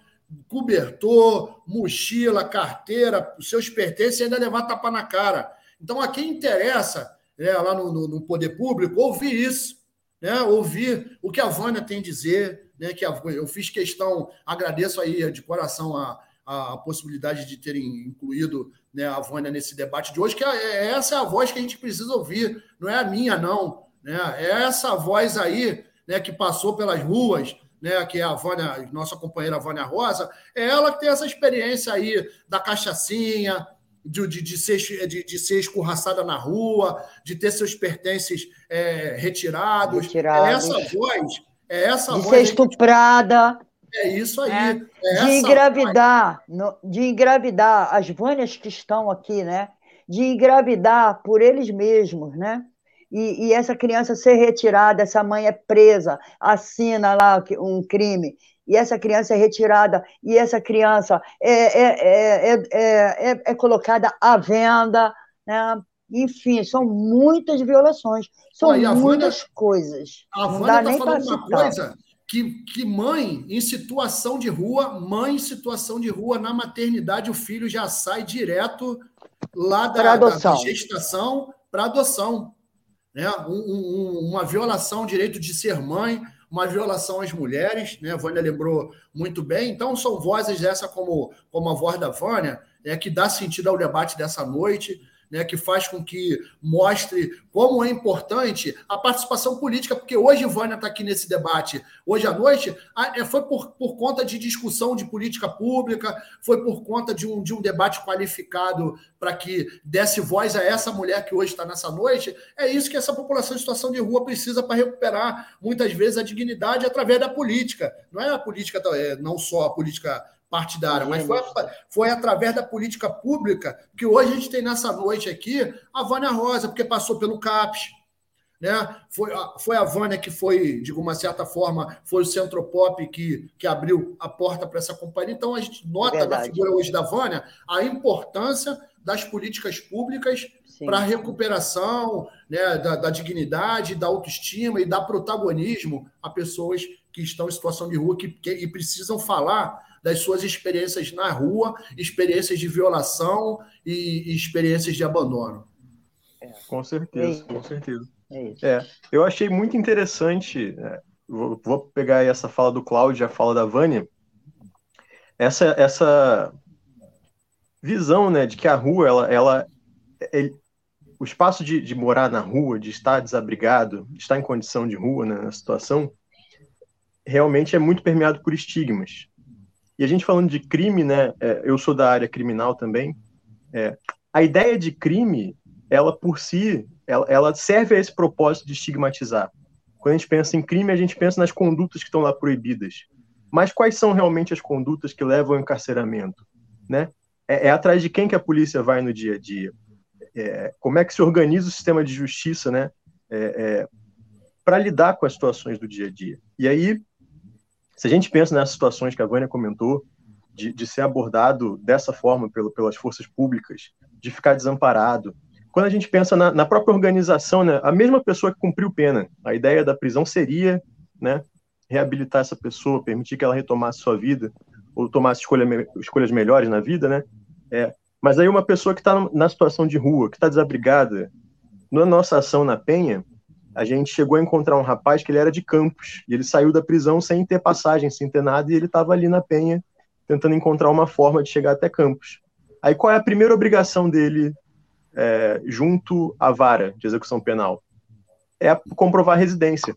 cobertor, mochila, carteira, os seus pertences e ainda levar tapa na cara. Então, a quem interessa, né, lá no, no, no poder público, ouvir isso, né, ouvir o que a Vânia tem a dizer, né, que eu fiz questão, agradeço aí de coração a, a possibilidade de terem incluído né, a Vânia nesse debate de hoje, que é, é, essa é a voz que a gente precisa ouvir, não é a minha, não. Né? É essa voz aí né, que passou pelas ruas, né, que é a Vânia, nossa companheira Vânia Rosa, é ela que tem essa experiência aí da cachaçinha, de, de, de, ser, de, de ser escorraçada na rua, de ter seus pertences é, retirados. retirados. É essa voz é essa de ser estuprada. É isso aí. Né? É de engravidar, no, de engravidar as Vânias que estão aqui, né? De engravidar por eles mesmos, né? E, e, essa criança ser retirada, essa mãe é presa, assina lá um crime, e essa criança é retirada, e essa criança é, é, é, é, é colocada à venda, né? Enfim, são muitas violações, são muitas Vânia, coisas. A Vânia está falando uma coisa que, que mãe em situação de rua, mãe em situação de rua na maternidade, o filho já sai direto lá da, da, da gestação para adoção. Né? Um, um, uma violação ao direito de ser mãe, uma violação às mulheres, né? A Vânia lembrou muito bem. Então, são vozes dessa, como, como a voz da Vânia, é, que dá sentido ao debate dessa noite né, que faz com que mostre como é importante a participação política, porque hoje Vânia está aqui nesse debate, hoje à noite, é, foi por, por conta de discussão de política pública, foi por conta de um, de um debate qualificado para que desse voz a essa mulher que hoje está nessa noite. É isso que essa população em situação de rua precisa para recuperar, muitas vezes, a dignidade através da política. Não é a política, é, não só a política partidária, mas foi, foi através da política pública que hoje a gente tem nessa noite aqui a Vânia Rosa, porque passou pelo CAPES, né? Foi, foi a Vânia que foi, de uma certa forma, foi o Centropop que, que abriu a porta para essa companhia. Então a gente nota é na figura hoje da Vânia a importância das políticas públicas para a recuperação né, da, da dignidade, da autoestima e dar protagonismo a pessoas que estão em situação de rua que, que, e precisam falar das suas experiências na rua, experiências de violação e, e experiências de abandono. É. Com certeza, é com certeza. É, é, eu achei muito interessante, é, vou, vou, pegar essa fala do Cláudio e a fala da Vânia, essa, essa visão né, de que a rua, ela, ela ele, o espaço de, de, morar na rua, de estar desabrigado, de estar em condição de rua, né, na situação, realmente é muito permeado por estigmas. E a gente falando de crime, né? É, eu sou da área criminal também. É, a ideia de crime, ela por si, ela, ela serve a esse propósito de estigmatizar. Quando a gente pensa em crime, a gente pensa nas condutas que estão lá proibidas. Mas quais são realmente as condutas que levam ao encarceramento? Né? É, é atrás de quem que a polícia vai no dia a dia? É, como é que se organiza o sistema de justiça né? É, é para lidar com as situações do dia a dia? E aí, se a gente pensa nessas situações que a Vânia comentou, de, de ser abordado dessa forma pelo, pelas forças públicas, de ficar desamparado, quando a gente pensa na, na, própria organização, né, a mesma pessoa que cumpriu pena, a ideia da prisão seria né, reabilitar essa pessoa, permitir que ela retomasse sua vida, ou tomasse escolha, escolhas melhores na vida, né? É, mas aí uma pessoa que está na situação de rua, que está desabrigada, na nossa ação na Penha, a gente chegou a encontrar um rapaz que ele era de Campos, e ele saiu da prisão sem ter passagem, sem ter nada, e ele estava ali na Penha, tentando encontrar uma forma de chegar até Campos. Aí qual é a primeira obrigação dele é, junto à vara de execução penal? É comprovar residência.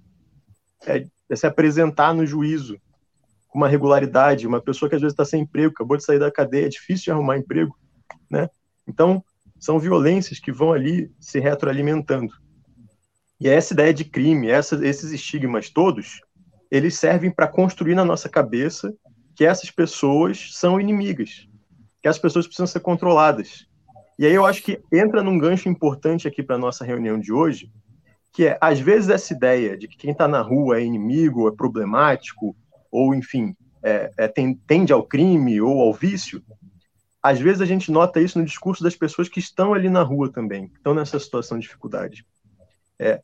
É, é, se apresentar no juízo com uma regularidade. Uma pessoa que às vezes está sem emprego, acabou de sair da cadeia, é difícil de arrumar emprego. Né? Então, são violências que vão ali se retroalimentando. E essa ideia de crime, essa, esses estigmas todos, eles servem para construir na nossa cabeça que essas pessoas são inimigas, que as pessoas precisam ser controladas, e aí eu acho que entra num gancho importante aqui para nossa reunião de hoje, que é, às vezes, essa ideia de que quem está na rua é inimigo, é problemático, ou, enfim, é, é, tende ao crime ou ao vício, às vezes a gente nota isso no discurso das pessoas que estão ali na rua também, que estão nessa situação de dificuldade. É,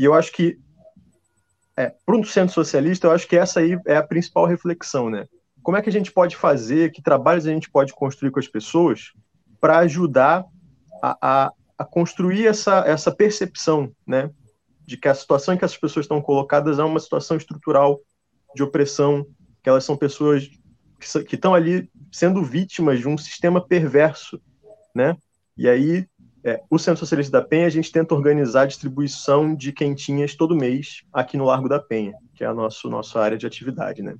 e eu acho que, é, para um centro socialista, eu acho que essa aí é a principal reflexão, né? Como é que a gente pode fazer, que trabalhos a gente pode construir com as pessoas para ajudar a, a, a, construir essa, essa percepção, né, de que a situação em que essas pessoas estão colocadas é uma situação estrutural de opressão, que elas são pessoas que, que estão ali sendo vítimas de um sistema perverso, né? E aí, é, o Centro Socialista da Penha, a gente tenta organizar a distribuição de quentinhas todo mês aqui no Largo da Penha, que é a nosso, nossa área de atividade, né?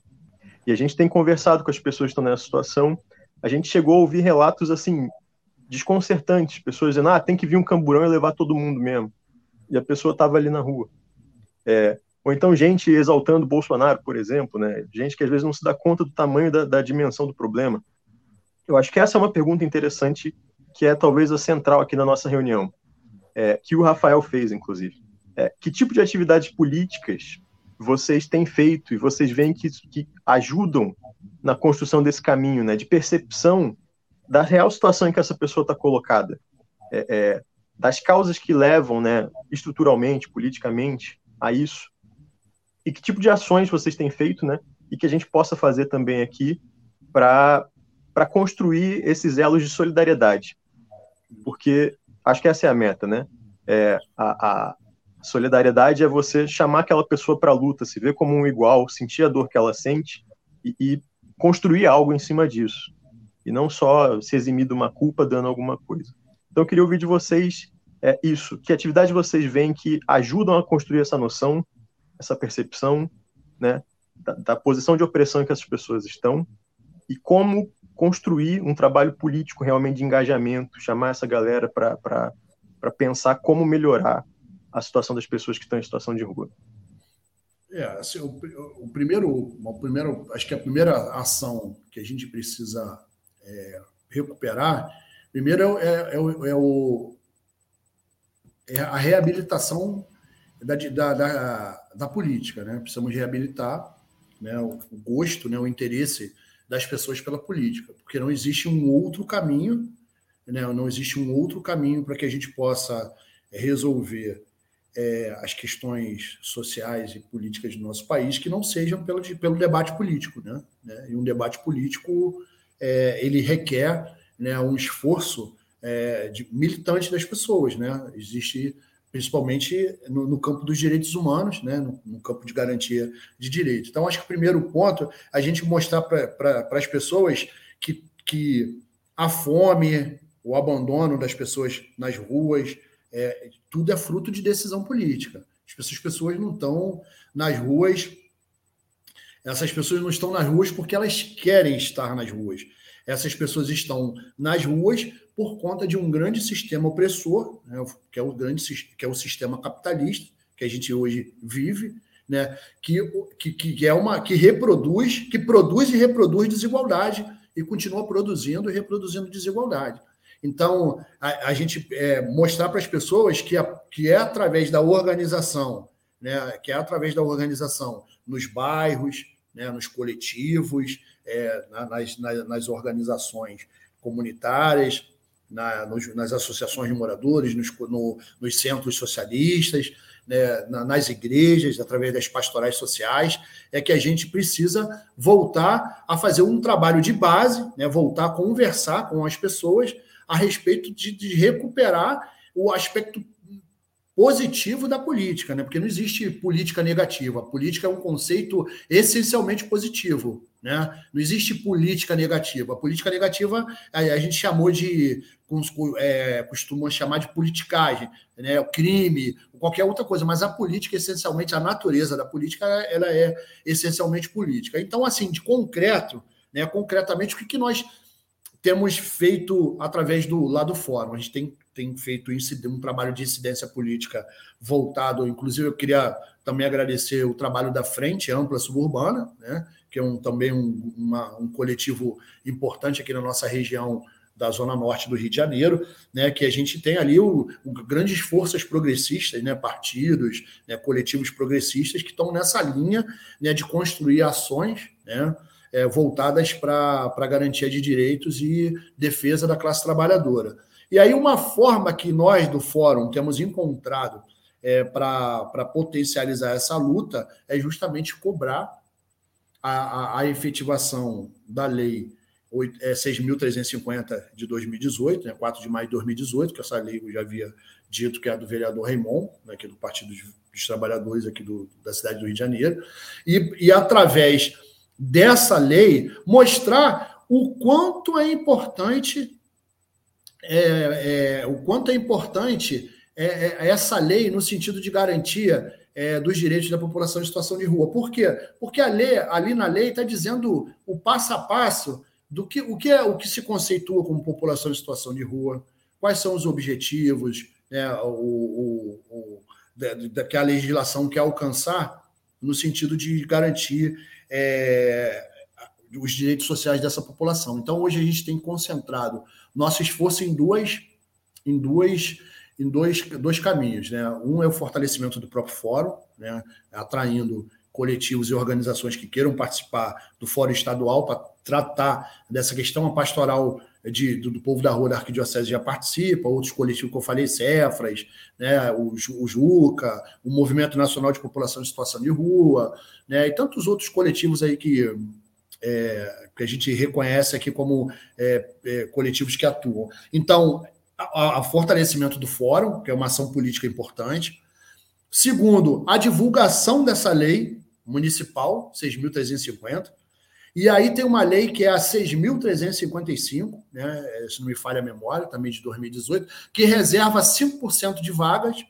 E a gente tem conversado com as pessoas que estão nessa situação. A gente chegou a ouvir relatos, assim, desconcertantes, pessoas dizendo, ah, tem que vir um camburão e levar todo mundo mesmo. E a pessoa estava ali na rua. É, ou então gente exaltando Bolsonaro, por exemplo, né? gente que às vezes não se dá conta do tamanho da, da dimensão do problema. Eu acho que essa é uma pergunta interessante, que é talvez a central aqui na nossa reunião, é, que o Rafael fez, inclusive. É, que tipo de atividades políticas vocês têm feito e vocês veem que, que ajudam na construção desse caminho, né, de percepção da real situação em que essa pessoa está colocada, é, é, das causas que levam, né, estruturalmente, politicamente, a isso, e que tipo de ações vocês têm feito, né, e que a gente possa fazer também aqui para construir esses elos de solidariedade, porque acho que essa é a meta, né? É, a, a solidariedade é você chamar aquela pessoa para a luta, se ver como um igual, sentir a dor que ela sente e, e construir algo em cima disso e não só se eximir de uma culpa dando alguma coisa. Então, eu queria ouvir de vocês é, isso, que atividades vocês veem que ajudam a construir essa noção, essa percepção, né, da, da posição de opressão em que essas pessoas estão e como construir um trabalho político realmente de engajamento, chamar essa galera para pensar como melhorar a situação das pessoas que estão em situação de rua. É, assim, o, o, primeiro, o primeiro, acho que a primeira ação que a gente precisa é, recuperar, primeiro é, é, é, o, é, a reabilitação da, da, da, da, política. Né? Precisamos reabilitar né, o, o gosto, né, o interesse das pessoas pela política, porque não existe um outro caminho, né, não existe um outro caminho para que a gente possa resolver é, as questões sociais e políticas do nosso país que não sejam pelo, pelo debate político. Né? E um debate político é, ele requer né, um esforço é, de militante das pessoas, né? Existe principalmente no, no campo dos direitos humanos, né? No, no, campo de garantia de direitos. Então, acho que o primeiro ponto é a gente mostrar para as pessoas que, que a fome, o abandono das pessoas nas ruas, é, tudo é fruto de decisão política. As pessoas não estão nas ruas Essas pessoas não estão nas ruas porque elas querem estar nas ruas. Essas pessoas estão nas ruas por conta de um grande sistema opressor, né, que é o grande que é o sistema capitalista que a gente hoje vive, né, que, que, que é uma que reproduz, que produz e reproduz desigualdade e continua produzindo e reproduzindo desigualdade. Então, a, a gente é, mostrar para as pessoas que, a, que é através da organização, né, que é através da organização nos bairros, né, nos coletivos, é, nas, nas, nas, organizações comunitárias, na, nos, nas associações de moradores, nos, no, nos centros socialistas, né, nas igrejas, através das pastorais sociais, é que a gente precisa voltar a fazer um trabalho de base, né, voltar a conversar com as pessoas a respeito de, de recuperar o aspecto positivo da política, né? Porque não existe política negativa. A política é um conceito essencialmente positivo, né? Não existe política negativa. A política negativa a, gente chamou de é, costuma chamar de politicagem, né? O crime, qualquer outra coisa. Mas a política, essencialmente, a natureza da política, ela é essencialmente política. Então, assim, de concreto, né? Concretamente, o que, que nós temos feito através do lado fórum. A gente tem, tem feito um trabalho de incidência política voltado, inclusive eu queria também agradecer o trabalho da Frente Ampla Suburbana, né, que é um, também um, uma, um coletivo importante aqui na nossa região da Zona Norte do Rio de Janeiro, né, que a gente tem ali o, o grandes forças progressistas, né, partidos, né, coletivos progressistas que estão nessa linha né, de construir ações, né, é, voltadas para a garantia de direitos e defesa da classe trabalhadora. E aí, uma forma que nós do Fórum temos encontrado é, para potencializar essa luta é justamente cobrar a, a, a efetivação da lei é, 6.350 de 2018, né, 4 de maio de 2018, que essa lei eu já havia dito que é a do vereador Raimon, né, aqui do Partido dos Trabalhadores aqui do, da cidade do Rio de Janeiro, e, e através dessa lei mostrar o quanto é importante é, é, o quanto é importante é, é essa lei no sentido de garantia é, dos direitos da população em situação de rua. Por quê? Porque a lei, ali na lei está dizendo o passo a passo do que o que é o que se conceitua como população em situação de rua, quais são os objetivos, né, o, o, o da, que a legislação quer alcançar no sentido de garantir é, os direitos sociais dessa população. Então, hoje a gente tem concentrado nosso esforço em duas, em duas, em dois, dois caminhos. Né? Um é o fortalecimento do próprio fórum, né? atraindo coletivos e organizações que queiram participar do fórum estadual para tratar dessa questão. A pastoral de, do, do, povo da rua da Arquidiocese já participa, outros coletivos que eu falei, Cefras, né, o, o Juca, o Movimento Nacional de População em Situação de Rua, né, e tantos outros coletivos aí que, é, que a gente reconhece aqui como é, é, coletivos que atuam. Então, a fortalecimento do fórum, que é uma ação política importante. Segundo, a divulgação dessa lei municipal, 6.350, e aí tem uma lei que é a 6.355, né, se não me falha a memória, também de 2018, que reserva 5% de vagas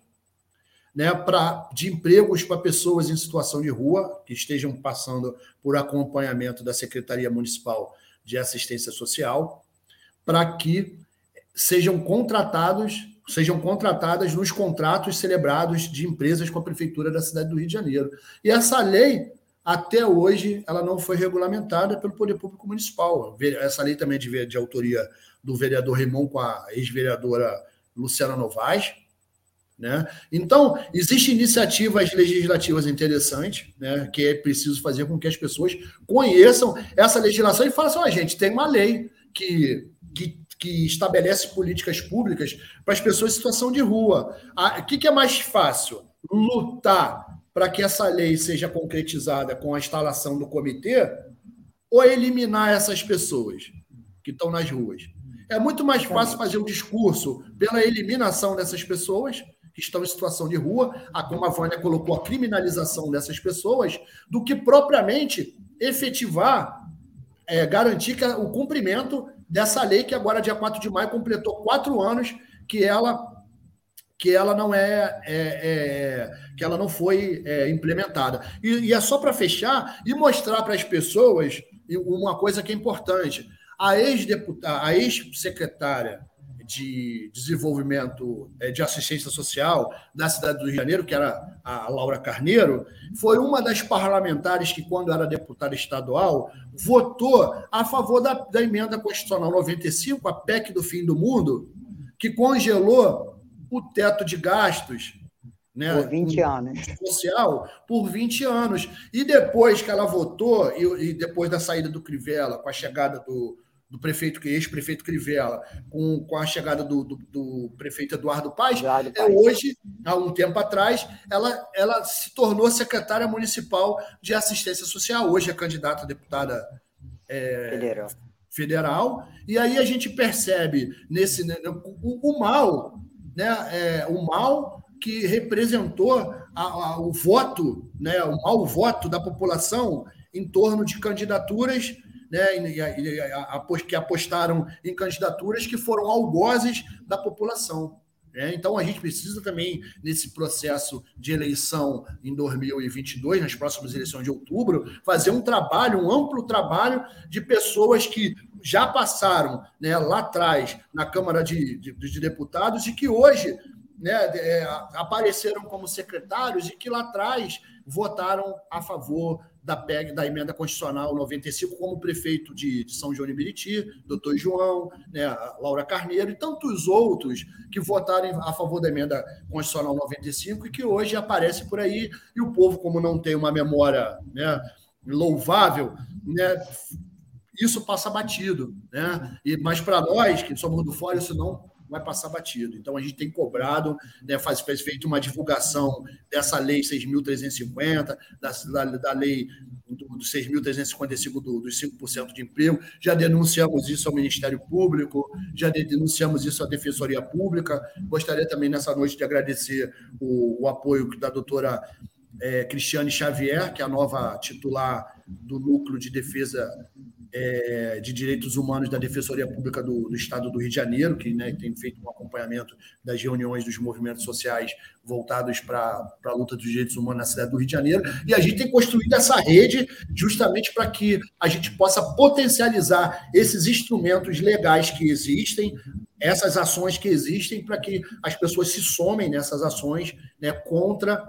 né, pra, de empregos para pessoas em situação de rua, que estejam passando por acompanhamento da Secretaria Municipal de Assistência Social, para que sejam contratados, sejam contratadas nos contratos celebrados de empresas com a Prefeitura da cidade do Rio de Janeiro. E essa lei até hoje, ela não foi regulamentada pelo Poder Público Municipal. Essa lei também é de, de autoria do vereador Raimon com a ex-vereadora Luciana Novaes. Né? Então, existem iniciativas legislativas interessantes, né, que é preciso fazer com que as pessoas conheçam essa legislação e façam, a gente tem uma lei que, que, que estabelece políticas públicas para as pessoas em situação de rua. O que, que é mais fácil? Lutar para que essa lei seja concretizada com a instalação do comitê ou eliminar essas pessoas que estão nas ruas. É muito mais fácil fazer um discurso pela eliminação dessas pessoas que estão em situação de rua, a como a Vânia colocou a criminalização dessas pessoas, do que propriamente efetivar, é, garantir que o cumprimento dessa lei que agora, dia 4 de maio, completou quatro anos que ela que ela não é, é, é que ela não foi é, implementada. E, e é só para fechar e mostrar para as pessoas uma coisa que é importante. A ex-deputada, a ex-secretária de Desenvolvimento é, de Assistência Social da cidade do Rio de Janeiro, que era a Laura Carneiro, foi uma das parlamentares que, quando era deputada estadual, votou a favor da, da emenda constitucional 95, a PEC do fim do mundo, que congelou o teto de gastos né, por 20 anos. Social por 20 anos. E depois que ela votou, e, e depois da saída do Crivella, com a chegada do, do prefeito, ex-prefeito Crivella, com, com a chegada do, do, do prefeito Eduardo Paes, Eduardo é, hoje, há um tempo atrás, ela, ela se tornou secretária municipal de assistência social, hoje é candidata a deputada é, federal. federal. E aí a gente percebe nesse né, o, o mal, né, é, o mal que representou a, a, o voto, né, o mau voto da população em torno de candidaturas né, que apostaram em candidaturas que foram algozes da população. Né? Então, a gente precisa também, nesse processo de eleição em 2022, nas próximas eleições de outubro, fazer um trabalho, um amplo trabalho de pessoas que já passaram né, lá atrás na Câmara de, de, de Deputados e que hoje né, é, apareceram como secretários e que lá atrás votaram a favor da PEG, da emenda constitucional 95, como prefeito de, de São João de Meriti, doutor João, né, Laura Carneiro e tantos outros que votaram a favor da emenda constitucional 95 e que hoje aparece por aí, e o povo, como não tem uma memória né, louvável, né, isso passa batido. Né? E, mas para nós, que somos do fora, isso não vai passar batido. Então a gente tem cobrado, né, faz, faz feito uma divulgação dessa lei 6.350, da, da, da lei do, do 6.355 do, dos 5% de emprego, já denunciamos isso ao Ministério Público, já denunciamos isso à Defensoria Pública. Gostaria também nessa noite de agradecer o, o apoio da doutora é, Cristiane Xavier, que é a nova titular do Núcleo de Defesa é, de Direitos Humanos da Defensoria Pública do, do Estado do Rio de Janeiro, que né, tem feito um acompanhamento das reuniões dos movimentos sociais voltados para a luta dos direitos humanos na cidade do Rio de Janeiro. E a gente tem construído essa rede justamente para que a gente possa potencializar esses instrumentos legais que existem, essas ações que existem, para que as pessoas se somem nessas ações né, contra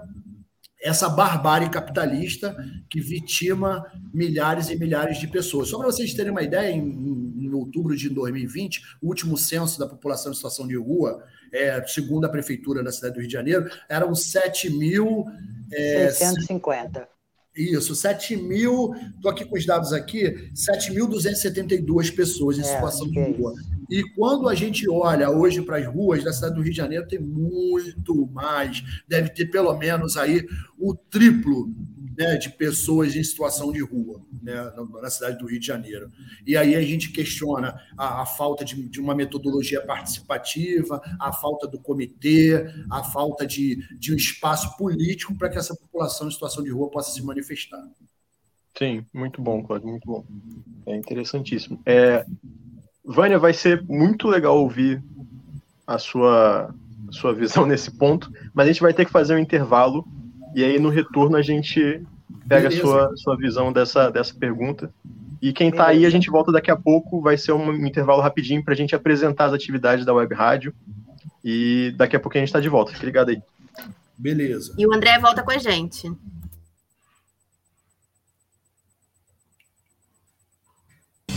essa barbárie capitalista que vitima milhares e milhares de pessoas. Só para vocês terem uma ideia, em, em, outubro de 2020, o último censo da população em situação de rua, é, segundo a prefeitura da cidade do Rio de Janeiro, eram 7 mil... É, 650. Isso, 7 mil, estou aqui com os dados aqui, 7.272 pessoas em é, situação de rua. E quando a gente olha hoje para as ruas da cidade do Rio de Janeiro, tem muito mais. Deve ter pelo menos aí o triplo né, de pessoas em situação de rua né, na cidade do Rio de Janeiro. E aí a gente questiona a, a falta de, de, uma metodologia participativa, a falta do comitê, a falta de, de um espaço político para que essa população em situação de rua possa se manifestar. Sim, muito bom, Cláudio, muito bom. É interessantíssimo. É, Vânia, vai ser muito legal ouvir a sua, a sua visão nesse ponto, mas a gente vai ter que fazer um intervalo e aí no retorno a gente pega a sua, sua visão dessa, dessa pergunta. E quem está aí, a gente volta daqui a pouco, vai ser um intervalo rapidinho para a gente apresentar as atividades da Web Rádio. E daqui a pouco a gente está de volta. Fique ligado aí. Beleza. E o André volta com a gente.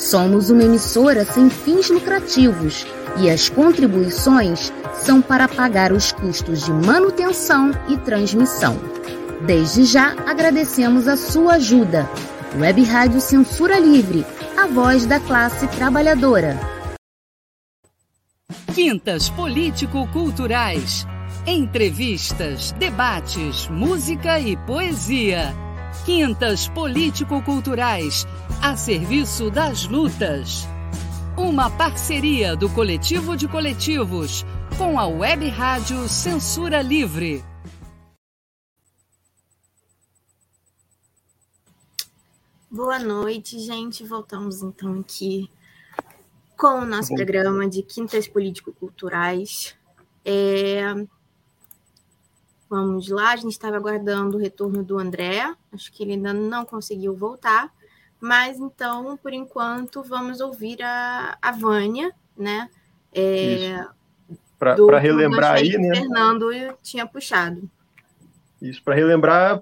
Somos uma emissora sem fins lucrativos e as contribuições são para pagar os custos de manutenção e transmissão. Desde já agradecemos a sua ajuda. Web Rádio Censura Livre, a voz da classe trabalhadora. Quintas Político-Culturais. Entrevistas, debates, música e poesia. Quintas Político-Culturais, a serviço das lutas. Uma parceria do Coletivo de Coletivos com a Web Rádio Censura Livre. Boa noite, gente. Voltamos então aqui com o nosso tá programa de Quintas Político-Culturais. É... Vamos lá, a gente estava aguardando o retorno do André, acho que ele ainda não conseguiu voltar, mas então, por enquanto, vamos ouvir a, a Vânia, né? É... Para relembrar aí, né? Fernando tinha puxado. Isso, para relembrar,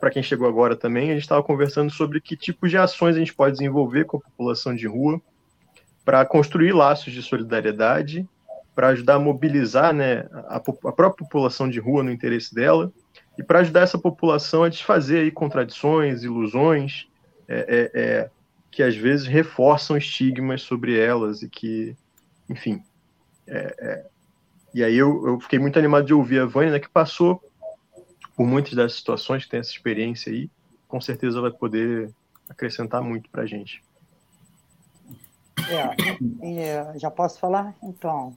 para quem chegou agora também, a gente estava conversando sobre que tipos de ações a gente pode desenvolver com a população de rua para construir laços de solidariedade, para ajudar a mobilizar né, a, a, própria população de rua no interesse dela e para ajudar essa população a desfazer aí contradições, ilusões, é, é, é, que às vezes reforçam estigmas sobre elas e que, enfim. É, é. e aí eu, eu, fiquei muito animado de ouvir a Vânia, né, que passou por muitas dessas situações, que tem essa experiência aí, com certeza vai poder acrescentar muito para a gente. É, é, já posso falar? Então,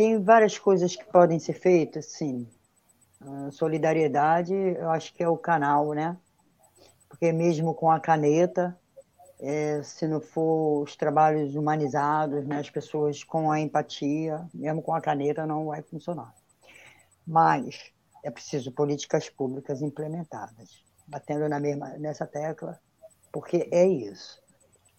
tem várias coisas que podem ser feitas, sim. solidariedade, eu acho que é o canal, né? Porque mesmo com a caneta, é, se não for os trabalhos humanizados, né, as pessoas com a empatia, mesmo com a caneta, não vai funcionar. Mas é preciso políticas públicas implementadas, batendo na mesma nessa tecla, porque é isso.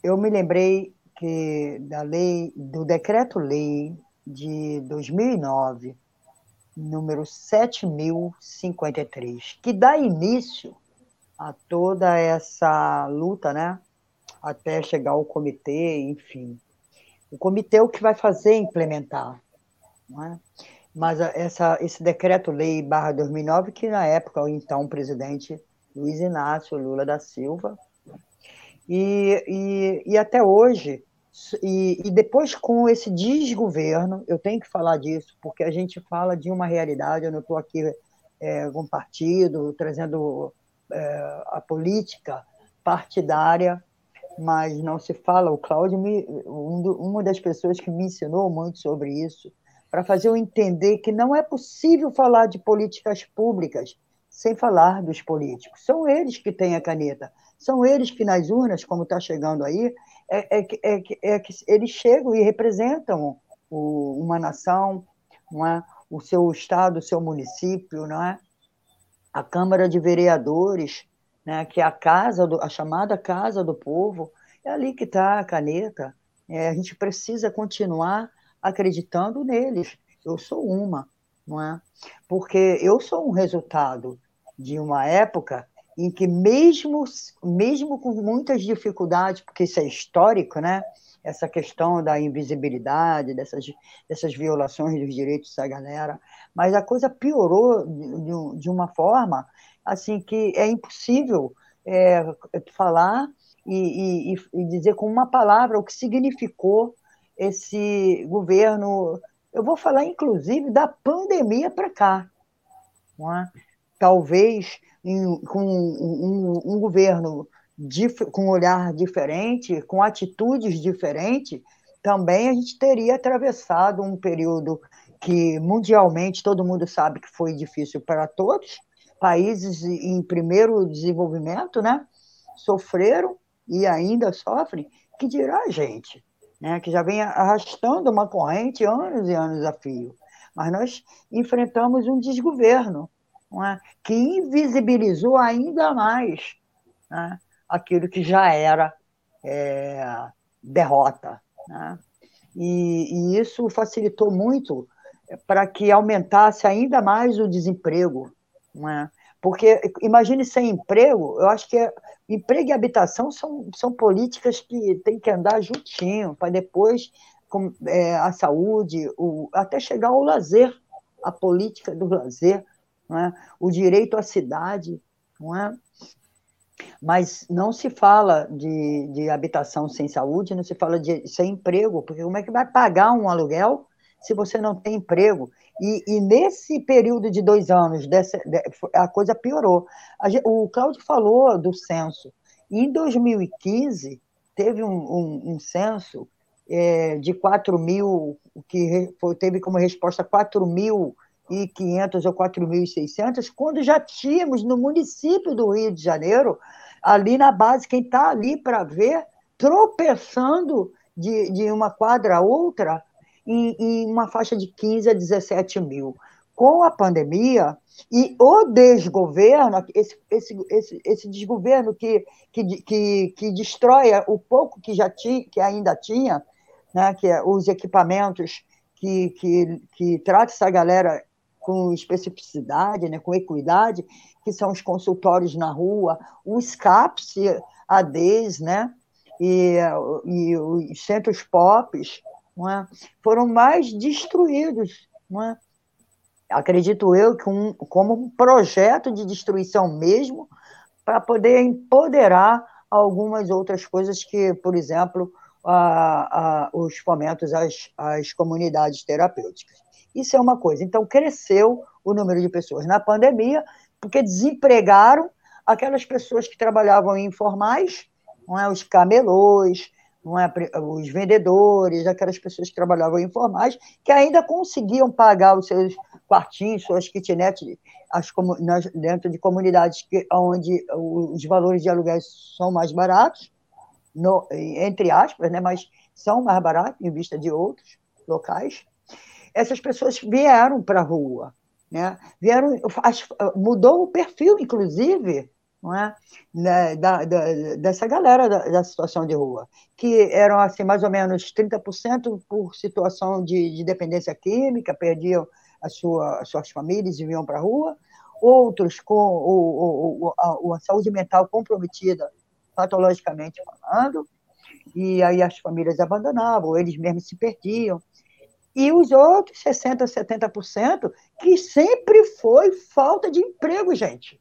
Eu me lembrei que da lei, do decreto-lei de 2009, número 7053, que dá início a toda essa luta, né? Até chegar ao comitê, enfim. O comitê é o que vai fazer implementar, não é? mas essa, esse decreto-lei barra 2009, que na época o então presidente Luiz Inácio Lula da Silva, e, e, e até hoje, e, e, depois com esse desgoverno, eu tenho que falar disso, porque a gente fala de uma realidade, eu não estou aqui é, com partido, trazendo é, a política partidária, mas não se fala, o Cláudio, me, um, uma das pessoas que me ensinou muito sobre isso, para fazer eu entender que não é possível falar de políticas públicas sem falar dos políticos. São eles que têm a caneta, são eles que nas urnas, como está chegando aí, é, é, é, é, que eles chegam e representam o, uma nação, não é? o seu estado, o seu município, não é? a Câmara de Vereadores, né? que é a casa, do, a chamada Casa do Povo, é ali que está a caneta. É, a gente precisa continuar acreditando neles. Eu sou uma, não é? Porque eu sou um resultado de uma época em que mesmo mesmo com muitas dificuldades, porque isso é histórico, né? essa questão da invisibilidade, dessas, dessas violações dos direitos da galera, mas a coisa piorou de, de uma forma assim que é impossível é, falar e, e, e dizer com uma palavra o que significou esse governo. Eu vou falar, inclusive, da pandemia para cá. É? Talvez em, com um, um, governo com um olhar diferente, com atitudes diferentes, também a gente teria atravessado um período que mundialmente todo mundo sabe que foi difícil para todos, países em primeiro desenvolvimento, né, sofreram e ainda sofrem, que dirá a gente, né, que já vem arrastando uma corrente anos e anos a fio. Mas nós enfrentamos um desgoverno é? que invisibilizou ainda mais né, aquilo que já era é, derrota. Né? E, e, isso facilitou muito para que aumentasse ainda mais o desemprego. É? Porque, imagine sem emprego, eu acho que é, emprego e habitação são, são políticas que têm que andar juntinho, para depois com, é, a saúde, o, até chegar ao lazer, a política do lazer, é? o direito à cidade. Não é? mas não se fala de, de habitação sem saúde, não se fala de sem emprego, porque como é que vai pagar um aluguel se você não tem emprego? E, e nesse período de dois anos, dessa, a coisa piorou. A, o Cláudio falou do censo. Em 2015, teve um, um, um censo é, de 4 mil, que foi, teve como resposta 4 mil e 500 ou 4.600, quando já tínhamos no município do Rio de Janeiro, ali na base, quem está ali para ver, tropeçando de, de uma quadra a outra, em, em, uma faixa de 15 a 17 mil. Com a pandemia e o desgoverno, esse, esse, esse, esse desgoverno que, que, que, que destrói o pouco que já tinha, que ainda tinha, né, que é os equipamentos que, que, que trata essa galera com especificidade, né, com equidade, que são os consultórios na rua, os CAPS, ADs, né, e, e os centros POPs, é? foram mais destruídos. É? Acredito eu que um, como um projeto de destruição mesmo, para poder empoderar algumas outras coisas que, por exemplo, a, a, os fomentos às, às comunidades terapêuticas. Isso é uma coisa. Então, cresceu o número de pessoas na pandemia, porque desempregaram aquelas pessoas que trabalhavam em informais, não é? os camelôs, não é? os vendedores, aquelas pessoas que trabalhavam em informais, que ainda conseguiam pagar os seus quartinhos, suas kitnets as, dentro de comunidades que, onde os valores de aluguel são mais baratos, no, entre aspas, né? mas são mais baratos em vista de outros locais essas pessoas vieram para a rua, né? vieram, mudou o perfil, inclusive, não é? Da, da, dessa galera da, da, situação de rua, que eram assim mais ou menos 30% por situação de, de, dependência química, perdiam a sua, as suas famílias e vinham para a rua, outros com o, o, a, a saúde mental comprometida, patologicamente falando, e aí as famílias abandonavam, eles mesmos se perdiam e os outros 60%, 70%, que sempre foi falta de emprego, gente.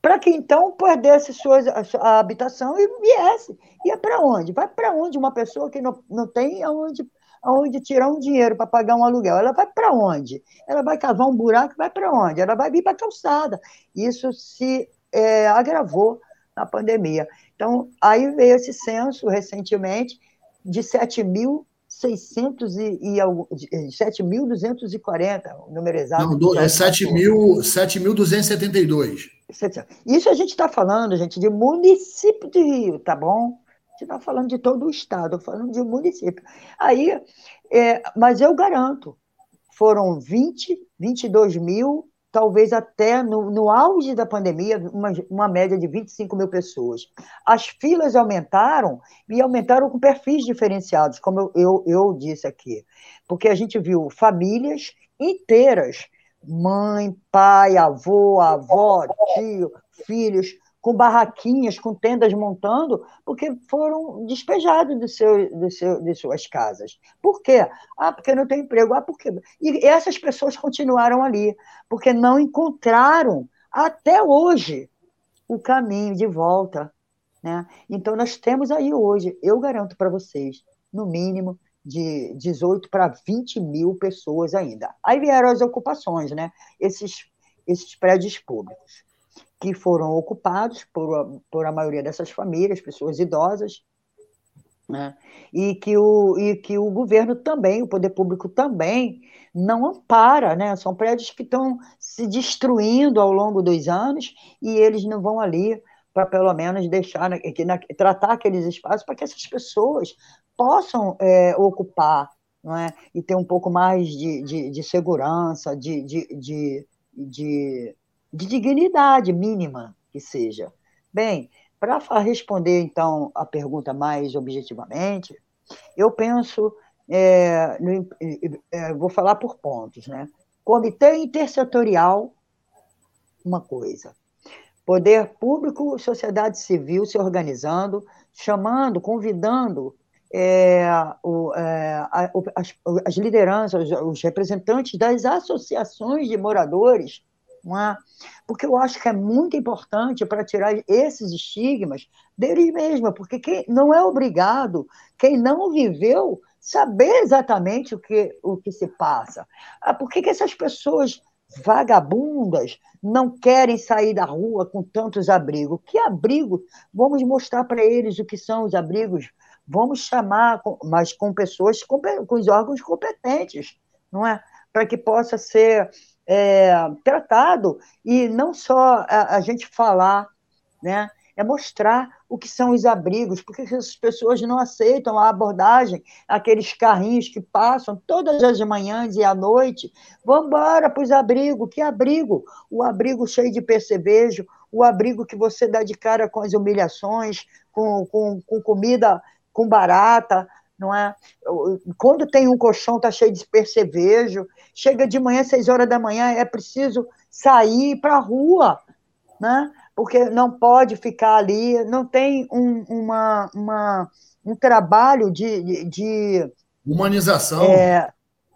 Para que então perdesse suas, a, habitação e viesse. Ia para onde? Vai para onde uma pessoa que não, não tem aonde, aonde tirar um dinheiro para pagar um aluguel? Ela vai para onde? Ela vai cavar um buraco, vai para onde? Ela vai vir para a calçada. Isso se é, agravou na pandemia. Então, aí veio esse censo recentemente de 7 mil 600 e, e 7.240, o número exato. Não, é 7.272. Isso a gente está falando, gente, de município de Rio, tá bom? A gente está falando de todo o estado, falando de um município. Aí, é, mas eu garanto, foram 20, 22 mil talvez até no, no auge da pandemia, uma, uma média de 25 mil pessoas. As filas aumentaram e aumentaram com perfis diferenciados, como eu, eu, eu disse aqui, porque a gente viu famílias inteiras, mãe, pai, avô, avó, tio, filhos, com barraquinhas, com tendas montando, porque foram despejados do seu, do seu, de suas casas. Por quê? Ah, porque não tem emprego. Ah, porque... E essas pessoas continuaram ali, porque não encontraram, até hoje, o caminho de volta. Né? Então, nós temos aí hoje, eu garanto para vocês, no mínimo, de 18 para 20 mil pessoas ainda. Aí vieram as ocupações, né? esses, esses prédios públicos que foram ocupados por, por a maioria dessas famílias, pessoas idosas, né? e, que o, e que o governo também, o poder público também, não ampara, né? São prédios que estão se destruindo ao longo dos anos e eles não vão ali para pelo menos deixar, na, tratar aqueles espaços para que essas pessoas possam é, ocupar não é? e ter um pouco mais de, de, de segurança, de, de, de, de de dignidade mínima que seja. Bem, para responder então a pergunta mais objetivamente, eu penso, é, no, é, vou falar por pontos, né? Comitê intersetorial, uma coisa. Poder público, sociedade civil se organizando, chamando, convidando é, o, é, as, as, lideranças, os representantes das associações de moradores Porque eu acho que é muito importante para tirar esses estigmas deles mesmos, porque quem não é obrigado, quem não viveu, saber exatamente o que, o que se passa. Ah, por que, que essas pessoas vagabundas não querem sair da rua com tantos abrigos? Que abrigo? Vamos mostrar para eles o que são os abrigos. Vamos chamar, mas com pessoas, com, com os órgãos competentes, não é? Para que possa ser é, tratado e não só a, a, gente falar, né? É mostrar o que são os abrigos, porque as pessoas não aceitam a abordagem, aqueles carrinhos que passam todas as manhãs e à noite. Vamos embora para os abrigos. Que abrigo? O abrigo cheio de percevejo, o abrigo que você dá de cara com as humilhações, com, com, com comida com barata, não é? Quando tem um colchão, está cheio de percevejo, chega de manhã, seis horas da manhã, é preciso sair para a rua, né? porque não pode ficar ali, não tem um, uma, uma, um trabalho de, de, de humanização. É,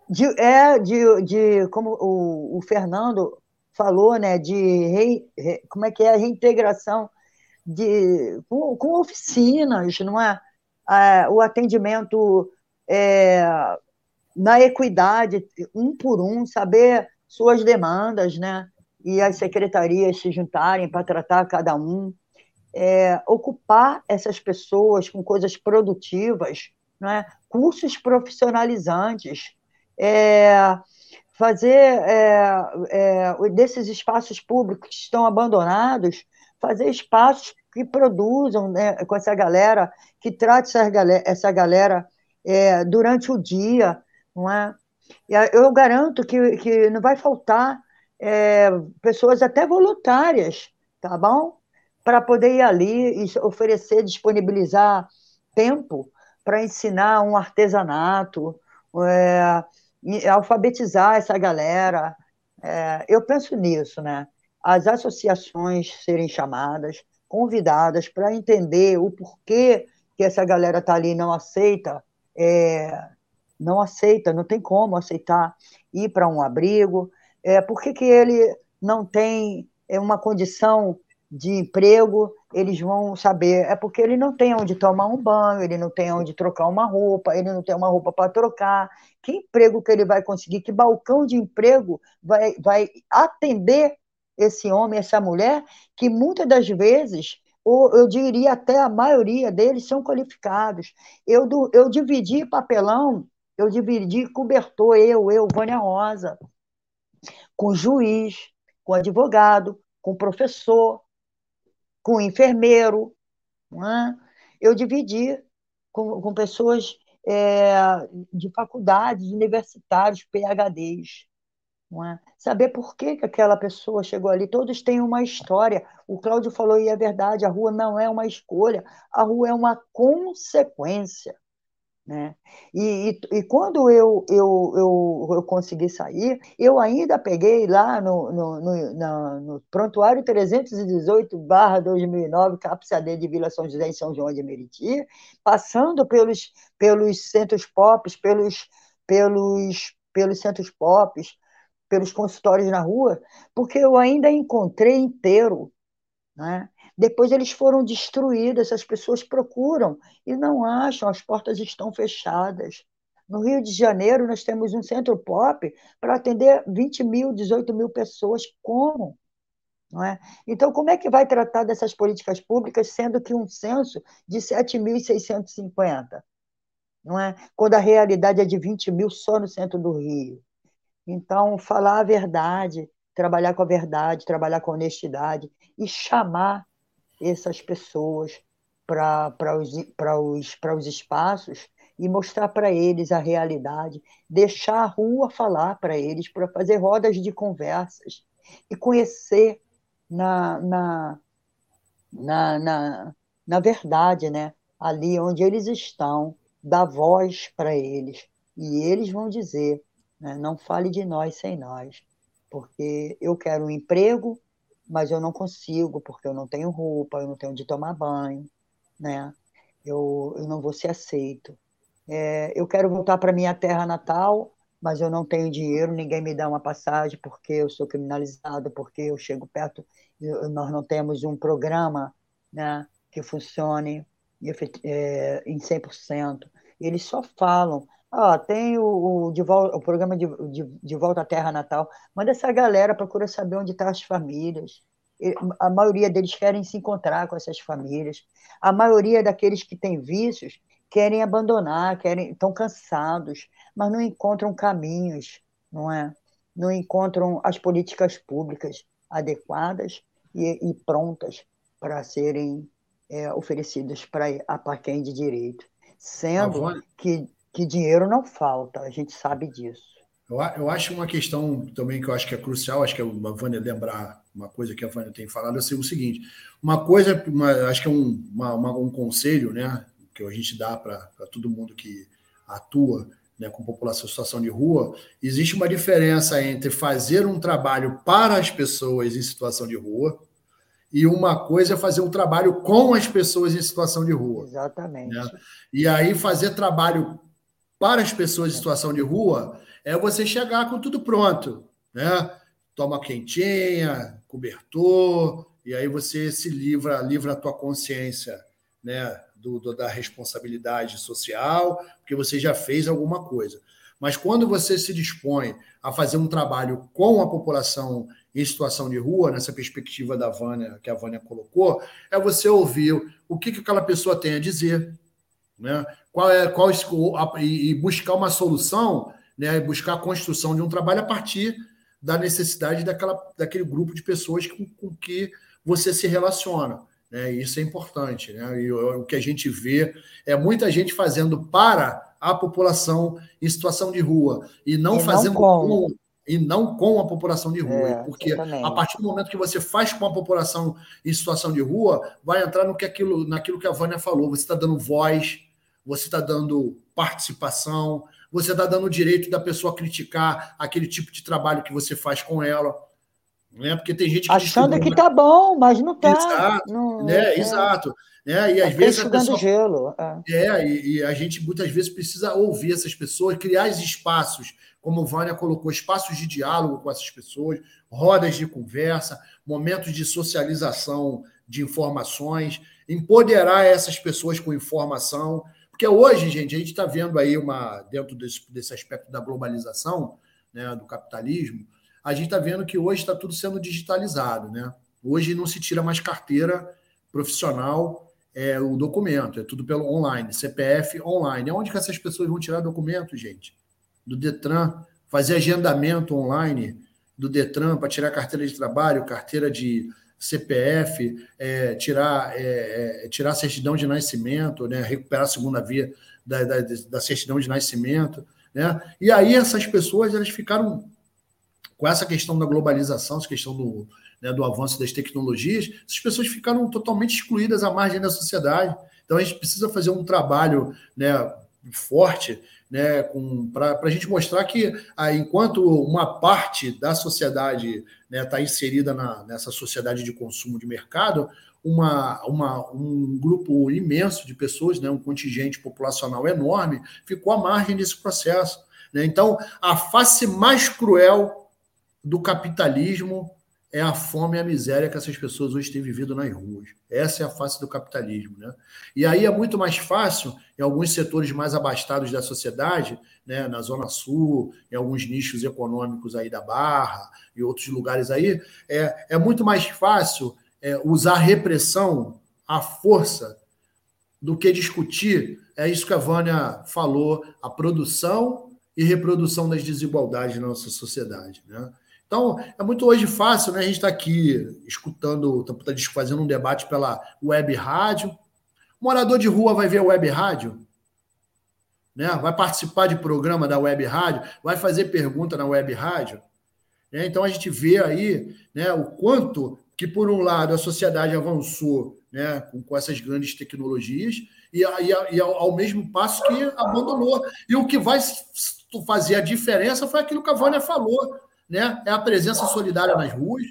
de, é de, de como o, o Fernando falou, né, de re, re, como é que é a reintegração de, com, com oficinas, não é? é o atendimento é, na equidade, um por um, saber suas demandas, né? E as secretarias se juntarem para tratar cada um. É, ocupar essas pessoas com coisas produtivas, é? cursos profissionalizantes, é, fazer é, é, desses espaços públicos que estão abandonados, fazer espaços que produzam né, com essa galera, que trate essa galera, essa galera é, durante o dia, não é? Eu garanto que, que não vai faltar é, pessoas até voluntárias, tá bom? Para poder ir ali e oferecer, disponibilizar tempo para ensinar um artesanato, é, alfabetizar essa galera. É, eu penso nisso, né? As associações serem chamadas, convidadas para entender o porquê que essa galera está ali e não aceita é, não aceita, não tem como aceitar ir para um abrigo. É, por que, que ele não tem é, uma condição de emprego? Eles vão saber. É porque ele não tem onde tomar um banho, ele não tem onde trocar uma roupa, ele não tem uma roupa para trocar. Que emprego que ele vai conseguir? Que balcão de emprego vai, vai atender esse homem, essa mulher, que muitas das vezes ou eu diria até a maioria deles são qualificados. Eu, eu dividi papelão eu dividi cobertor, eu, eu, Vânia Rosa, com juiz, com advogado, com professor, com enfermeiro. É? Eu dividi com, com pessoas é, de faculdades, universitários, PHDs. É? Saber por que, que aquela pessoa chegou ali. Todos têm uma história. O Cláudio falou, e é verdade, a rua não é uma escolha, a rua é uma consequência. Né? E, e, e, quando eu, eu, eu, eu consegui sair, eu ainda peguei lá no, no, no, na, no prontuário 318-2009, CAPSAD de Vila São José em São João de Meriti, passando pelos, pelos centros pop, pelos, pelos, pelos centros pop, pelos consultórios na rua, porque eu ainda encontrei inteiro né? Depois eles foram destruídos, essas pessoas procuram e não acham, as portas estão fechadas. No Rio de Janeiro, nós temos um centro pop para atender 20 mil, 18 mil pessoas. Como? Não é? Então, como é que vai tratar dessas políticas públicas, sendo que um censo de 7.650? Não é? Quando a realidade é de 20 mil só no centro do Rio. Então, falar a verdade, trabalhar com a verdade, trabalhar com honestidade e chamar essas pessoas para os, os, os espaços e mostrar para eles a realidade, deixar a rua falar para eles, para fazer rodas de conversas e conhecer na, na, na, na, na verdade, né? ali onde eles estão, dar voz para eles. E eles vão dizer: né? não fale de nós sem nós, porque eu quero um emprego, mas eu não consigo, porque eu não tenho roupa, eu não tenho onde tomar banho, né? Eu, eu não vou ser aceito. É, eu quero voltar para minha terra natal, mas eu não tenho dinheiro, ninguém me dá uma passagem porque eu sou criminalizado, porque eu chego perto, eu, nós não temos um programa né, que funcione é, em 100%. Eles só falam, ah, tem o, o, de volta, o programa de, de, de, Volta à Terra Natal. Manda essa galera, procura saber onde estão tá as famílias. A maioria deles querem se encontrar com essas famílias. A maioria daqueles que têm vícios querem abandonar, querem, estão cansados, mas não encontram caminhos, não é? Não encontram as políticas públicas adequadas e, e prontas para serem é, oferecidas para quem de direito. Sendo que que dinheiro não falta, a gente sabe disso. Eu, eu acho uma questão também que eu acho que é crucial, acho que a Vânia lembrar uma coisa que a Vânia tem falado, é o seguinte: uma coisa, uma, acho que é um, uma, uma, um conselho né, que a gente dá para todo mundo que atua né, com população em situação de rua, existe uma diferença entre fazer um trabalho para as pessoas em situação de rua e uma coisa é fazer um trabalho com as pessoas em situação de rua. Exatamente. Né? E aí fazer trabalho para as pessoas em situação de rua é você chegar com tudo pronto, né? Toma quentinha, cobertor, e aí você se livra, livra a tua consciência, né? Do, do, da responsabilidade social, porque você já fez alguma coisa. Mas quando você se dispõe a fazer um trabalho com a população em situação de rua, nessa perspectiva da Vânia, que a Vânia colocou, é você ouvir o que, que aquela pessoa tem a dizer, né? Qual é qual e buscar uma solução, né? Buscar a construção de um trabalho a partir da necessidade daquela, daquele grupo de pessoas com, com que você se relaciona. Né? Isso é importante. Né? E o, o que a gente vê é muita gente fazendo para a população em situação de rua e não e fazendo não com. com e não com a população de rua. É, porque a partir do momento que você faz com a população em situação de rua, vai entrar no que aquilo, naquilo que a Vânia falou. Você está dando voz, você está dando participação, você está dando o direito da pessoa criticar aquele tipo de trabalho que você faz com ela. Né? Porque tem gente que. Achando que está bom, mas não está. Exato. Não, né? É. Exato. Né? E às tá vezes. A pessoa... gelo. É, é e, e, a gente muitas vezes precisa ouvir essas pessoas, criar espaços, como o Vânia colocou, espaços de diálogo com essas pessoas, rodas de conversa, momentos de socialização de informações, empoderar essas pessoas com informação, porque hoje, gente, a gente está vendo aí uma, dentro desse, desse aspecto da globalização, né, do capitalismo, a gente está vendo que hoje está tudo sendo digitalizado. Né? Hoje não se tira mais carteira profissional, é, o documento, é tudo pelo online, CPF online. Onde que essas pessoas vão tirar documento, gente? Do Detran, fazer agendamento online do Detran para tirar carteira de trabalho, carteira de CPF, é, tirar, é, é, tirar a certidão de nascimento, né, recuperar a segunda via da, da, da, certidão de nascimento. Né? E aí essas pessoas elas ficaram com essa questão da globalização, essa questão do, né, do avanço das tecnologias, essas pessoas ficaram totalmente excluídas à margem da sociedade. Então a gente precisa fazer um trabalho né, forte, né, para a gente mostrar que, ah, enquanto uma parte da sociedade está né, tá inserida na, nessa sociedade de consumo de mercado, uma, uma, um grupo imenso de pessoas, né, um contingente populacional enorme, ficou à margem desse processo. Né? Então, a face mais cruel do capitalismo é a fome e a miséria que essas pessoas hoje têm vivido nas ruas. Essa é a face do capitalismo. Né? E aí é muito mais fácil, em alguns setores mais abastados da sociedade, né, na Zona Sul, em alguns nichos econômicos aí da Barra e outros lugares aí, é, é muito mais fácil é, usar repressão, a força, do que discutir. É isso que a Vânia falou, a produção e reprodução das desigualdades na nossa sociedade. Né? Então, é muito hoje fácil, né? A gente está aqui escutando, tá, fazendo um debate pela web rádio. Morador de rua vai ver a web rádio, né? vai participar de programa da web rádio, vai fazer pergunta na web rádio. Né? Então, a gente vê aí né, o quanto que, por um lado, a sociedade avançou né, com, com essas grandes tecnologias e, e, e ao, ao mesmo passo que abandonou. E o que vai fazer a diferença foi aquilo que a Vânia falou né? É a presença solidária nas ruas,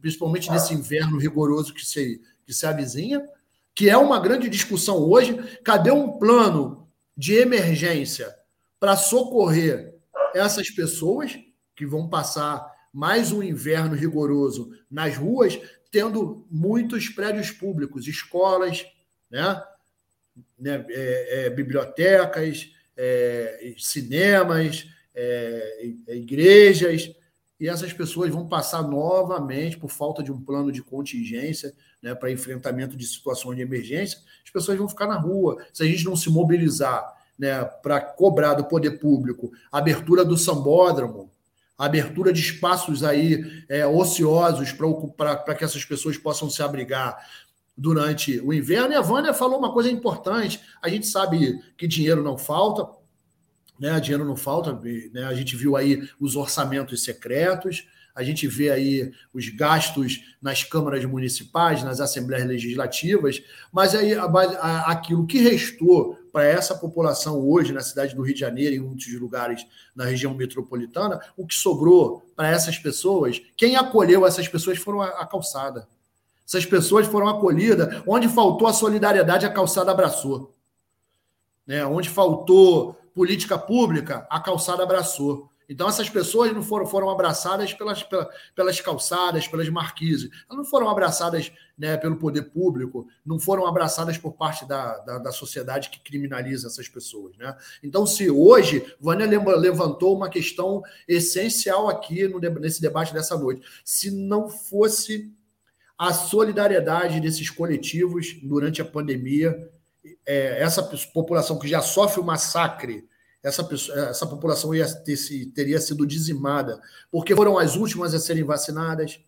principalmente nesse inverno rigoroso que se, que se avizinha, que é uma grande discussão hoje. Cadê um plano de emergência para socorrer essas pessoas que vão passar mais um inverno rigoroso nas ruas, tendo muitos prédios públicos, escolas, né? né? É, é, bibliotecas, é, cinemas, é, igrejas, e essas pessoas vão passar novamente, por falta de um plano de contingência né, para enfrentamento de situações de emergência, as pessoas vão ficar na rua. Se a gente não se mobilizar né, para cobrar do poder público abertura do sambódromo, abertura de espaços aí é, ociosos para que essas pessoas possam se abrigar durante o inverno. E a Vânia falou uma coisa importante: a gente sabe que dinheiro não falta, né? Dinheiro não falta, né? A gente viu aí os orçamentos secretos, a gente vê aí os gastos nas câmaras municipais, nas assembleias legislativas, mas aí a, a, aquilo que restou para essa população hoje na cidade do Rio de Janeiro e em muitos lugares na região metropolitana, o que sobrou para essas pessoas, quem acolheu essas pessoas foram a, a calçada. Essas pessoas foram acolhidas, onde faltou a solidariedade, a calçada abraçou. Né? Onde faltou política pública, a calçada abraçou. Então, essas pessoas não foram, foram abraçadas pelas, pelas, calçadas, pelas marquises. Elas não foram abraçadas né, pelo poder público, não foram abraçadas por parte da, da, da, sociedade que criminaliza essas pessoas. Né? Então, se hoje, Vânia levantou uma questão essencial aqui no, nesse debate dessa noite. Se não fosse a solidariedade desses coletivos durante a pandemia, é, essa população que já sofre o massacre, essa, pessoa, essa população ia ter, teria sido dizimada, porque foram as últimas a serem vacinadas,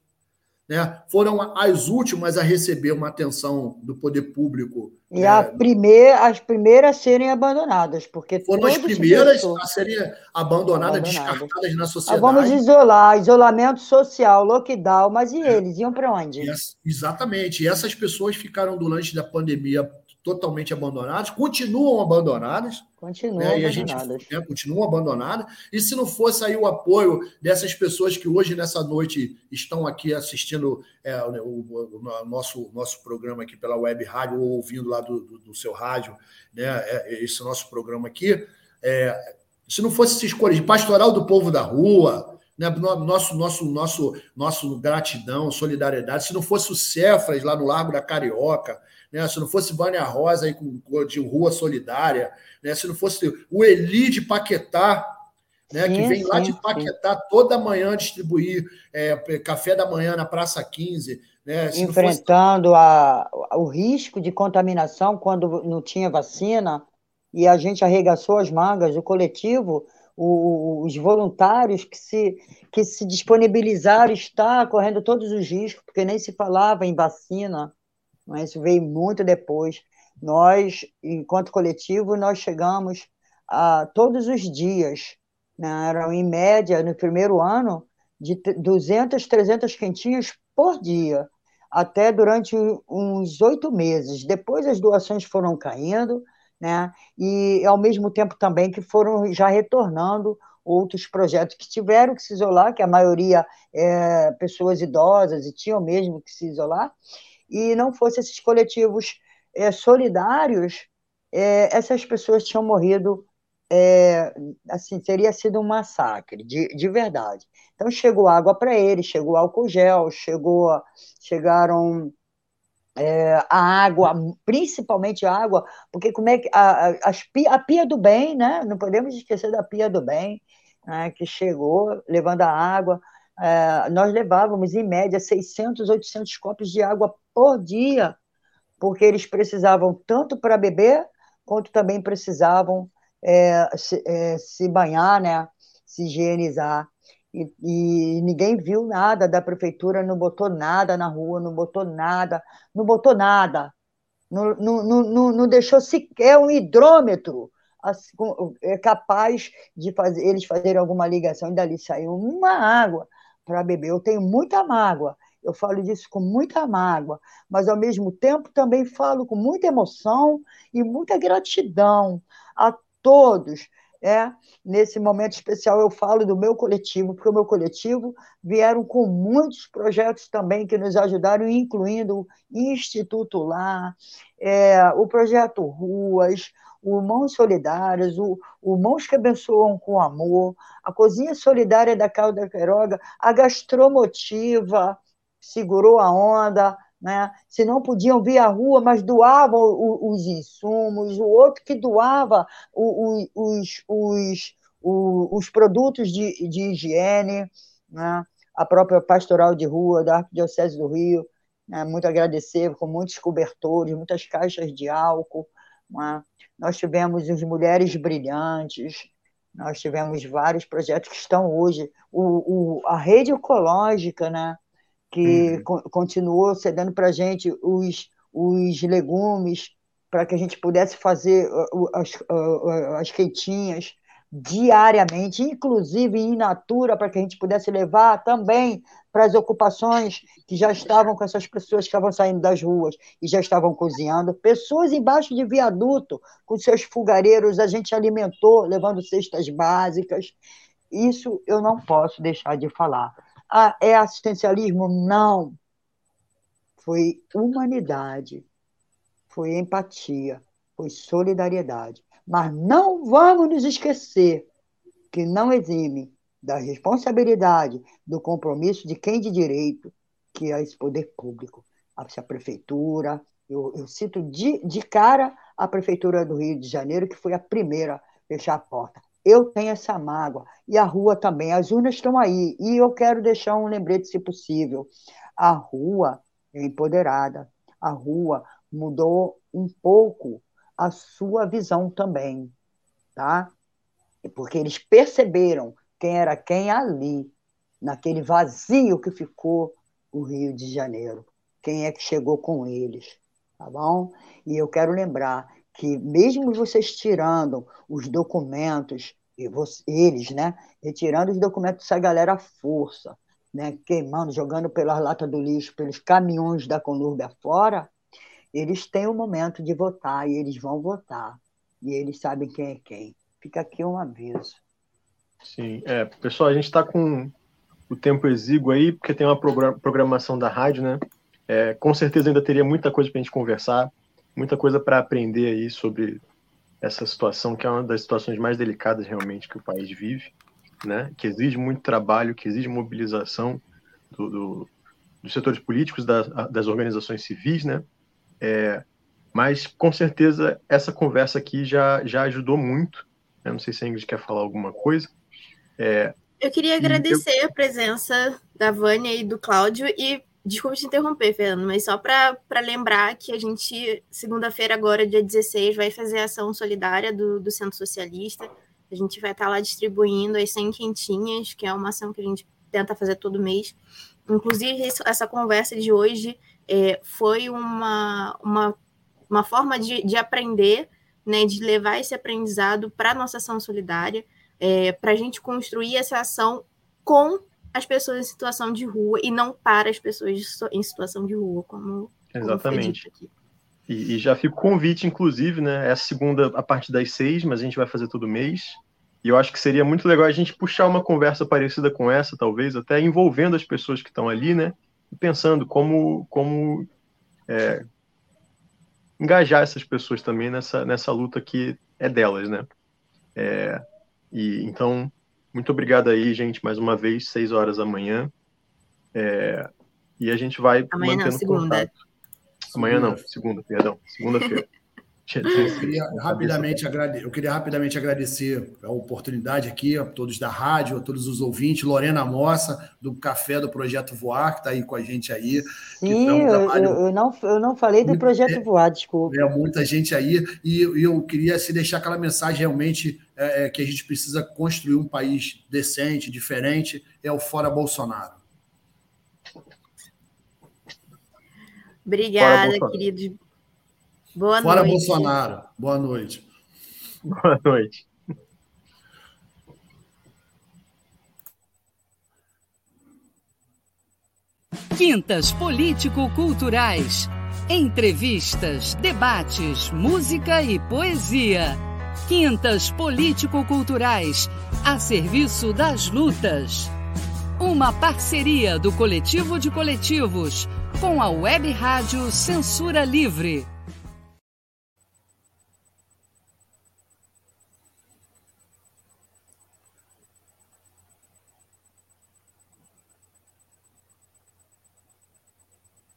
né? foram as últimas a receber uma atenção do poder público. E a é, primeir, as primeiras a serem abandonadas, porque foram as primeiras a serem abandonadas, descartadas na sociedade. vamos isolar, isolamento social, lockdown, mas e é. eles iam para onde? E, exatamente. E essas pessoas ficaram durante da pandemia totalmente abandonadas, continuam abandonadas. Continuam né? abandonadas. Gente, né, continuam abandonadas. E se não fosse aí o apoio dessas pessoas que hoje, nessa noite, estão aqui assistindo é, o, o, o, nosso, nosso programa aqui pela web rádio, ou ouvindo lá do, do, do seu rádio, né, é, esse nosso programa aqui, é, se não fosse esses cores de pastoral do povo da rua, né, nosso, nosso, nosso, nosso gratidão, solidariedade, se não fosse o Cefras lá no Largo da Carioca, né? se não fosse Vânia Rosa aí com, de Rua Solidária, né? se não fosse o Eli de Paquetá, né, sim, que vem sim, lá de Paquetá sim. toda manhã distribuir é, café da manhã na Praça 15. Né, Enfrentando fosse... a, o risco de contaminação quando não tinha vacina, e a gente arregaçou as mangas, o coletivo, o, os voluntários que se, que se disponibilizaram está correndo todos os riscos, porque nem se falava em vacina, mas isso veio muito depois. Nós, enquanto coletivo, nós chegamos a todos os dias, né, eram em média, no primeiro ano, de 200, 300 quentinhas por dia, até durante uns oito meses. Depois as doações foram caindo né? E ao mesmo tempo também que foram já retornando outros projetos que tiveram que se isolar, que a maioria é pessoas idosas e tinham mesmo que se isolar, e não fosse esses coletivos é, solidários, é, essas pessoas tinham morrido, é, assim, teria sido um massacre, de, de verdade. Então chegou água para eles, chegou álcool gel, chegou, chegaram é, a água, principalmente a água, porque como é que a, a, a, pia do bem, né? Não podemos esquecer da pia do bem, né? que chegou levando a água. É, nós levávamos, em média, 600, 800 copos de água por dia, porque eles precisavam tanto para beber, quanto também precisavam é, se, é, se banhar, né? se higienizar. E, e, ninguém viu nada da prefeitura, não botou nada na rua, não botou nada, não botou nada, não, não, não, não deixou sequer um hidrômetro é capaz de fazer, eles fazerem alguma ligação e dali saiu uma água para beber. Eu tenho muita mágoa, eu falo disso com muita mágoa, mas ao mesmo tempo também falo com muita emoção e muita gratidão a todos é, nesse momento especial eu falo do meu coletivo, porque o meu coletivo vieram com muitos projetos também que nos ajudaram, incluindo o Instituto Lá, é, o Projeto Ruas, o Mãos Solidárias, o, o Mãos que Abençoam com Amor, a Cozinha Solidária da Calda Queiroga, a Gastromotiva, segurou a onda, né? se não podiam vir à rua, mas doavam os insumos, o outro que doava os, os, os, os produtos de, de higiene, né? a própria pastoral de rua da Arquidiocese do Rio, né? muito agradecer, com muitos cobertores, muitas caixas de álcool. Né? Nós tivemos as Mulheres Brilhantes, nós tivemos vários projetos que estão hoje. O, o, a rede ecológica, né? que uhum. co continuou cedendo para a gente os, os legumes para que a gente pudesse fazer as, as quentinhas diariamente, inclusive em natura, para que a gente pudesse levar também para as ocupações que já estavam com essas pessoas que estavam saindo das ruas e já estavam cozinhando. Pessoas embaixo de viaduto, com seus fogareiros, a gente alimentou, levando cestas básicas. Isso eu não posso deixar de falar. Ah, é assistencialismo? Não. Foi humanidade, foi empatia, foi solidariedade. Mas não vamos nos esquecer que não exime da responsabilidade, do compromisso de quem de direito, que é esse poder público, a prefeitura. Eu, eu cito de, de cara a prefeitura do Rio de Janeiro, que foi a primeira a fechar a porta. Eu tenho essa mágoa. E a rua também. As urnas estão aí. E eu quero deixar um lembrete, se possível. A rua é empoderada. A rua mudou um pouco a sua visão também, tá? Porque eles perceberam quem era quem ali, naquele vazio que ficou o Rio de Janeiro. Quem é que chegou com eles, tá bom? E eu quero lembrar que mesmo vocês tirando os documentos eles, né, retirando os documentos dessa galera à força, né, queimando, jogando pelas latas do lixo, pelos caminhões da Conúrbia fora, eles têm o momento de votar e eles vão votar. E eles sabem quem é quem. Fica aqui um aviso. Sim, é, pessoal, a gente está com o tempo exíguo aí, porque tem uma programação da rádio, né? É, com certeza ainda teria muita coisa para a gente conversar, muita coisa para aprender aí sobre essa situação, que é uma das situações mais delicadas realmente que o país vive, né? que exige muito trabalho, que exige mobilização do, do, dos setores políticos, das, das organizações civis, né? É, mas, com certeza, essa conversa aqui já, já ajudou muito. Eu não sei se a Ingrid quer falar alguma coisa. É, eu queria agradecer eu... a presença da Vânia e do Cláudio e Desculpa te interromper, Fernando, mas só para lembrar que a gente, segunda-feira, agora, dia 16, vai fazer a ação solidária do, do Centro Socialista. A gente vai estar tá lá distribuindo as 100 quentinhas, que é uma ação que a gente tenta fazer todo mês. Inclusive, essa conversa de hoje é, foi uma, uma, uma forma de, de aprender, né, de levar esse aprendizado para a nossa ação solidária, é, para a gente construir essa ação com as pessoas em situação de rua e não para as pessoas em situação de rua, como, Exatamente. Como E, e já fica o convite, inclusive, né? É a segunda a partir das seis, mas a gente vai fazer todo mês. E eu acho que seria muito legal a gente puxar uma conversa parecida com essa, talvez, até envolvendo as pessoas que estão ali, né? E pensando como, como é, engajar essas pessoas também nessa, nessa luta que é delas, né? É, e então, muito obrigado aí, gente, mais uma vez, seis horas da manhã. É, e a gente vai Amanhã não, segunda. contato. Amanhã não, segunda, perdão, segunda-feira. Eu queria, rapidamente agrade... eu queria rapidamente agradecer a oportunidade aqui a todos da rádio, a todos os ouvintes, Lorena Mossa, do Café do Projeto Voar, que está aí com a gente aí. Sim, um trabalho... eu, eu, não, eu não falei do Projeto é, Voar, desculpa. É muita gente aí, e, e eu queria se deixar aquela mensagem realmente é, é, que a gente precisa construir um país decente, diferente, é o Fora Bolsonaro. Obrigada, queridos. Boa Fora noite. Bolsonaro. Boa noite. Boa noite. Quintas Político-Culturais. Entrevistas, debates, música e poesia. Quintas Político-Culturais, a serviço das lutas. Uma parceria do Coletivo de Coletivos com a Web Rádio Censura Livre.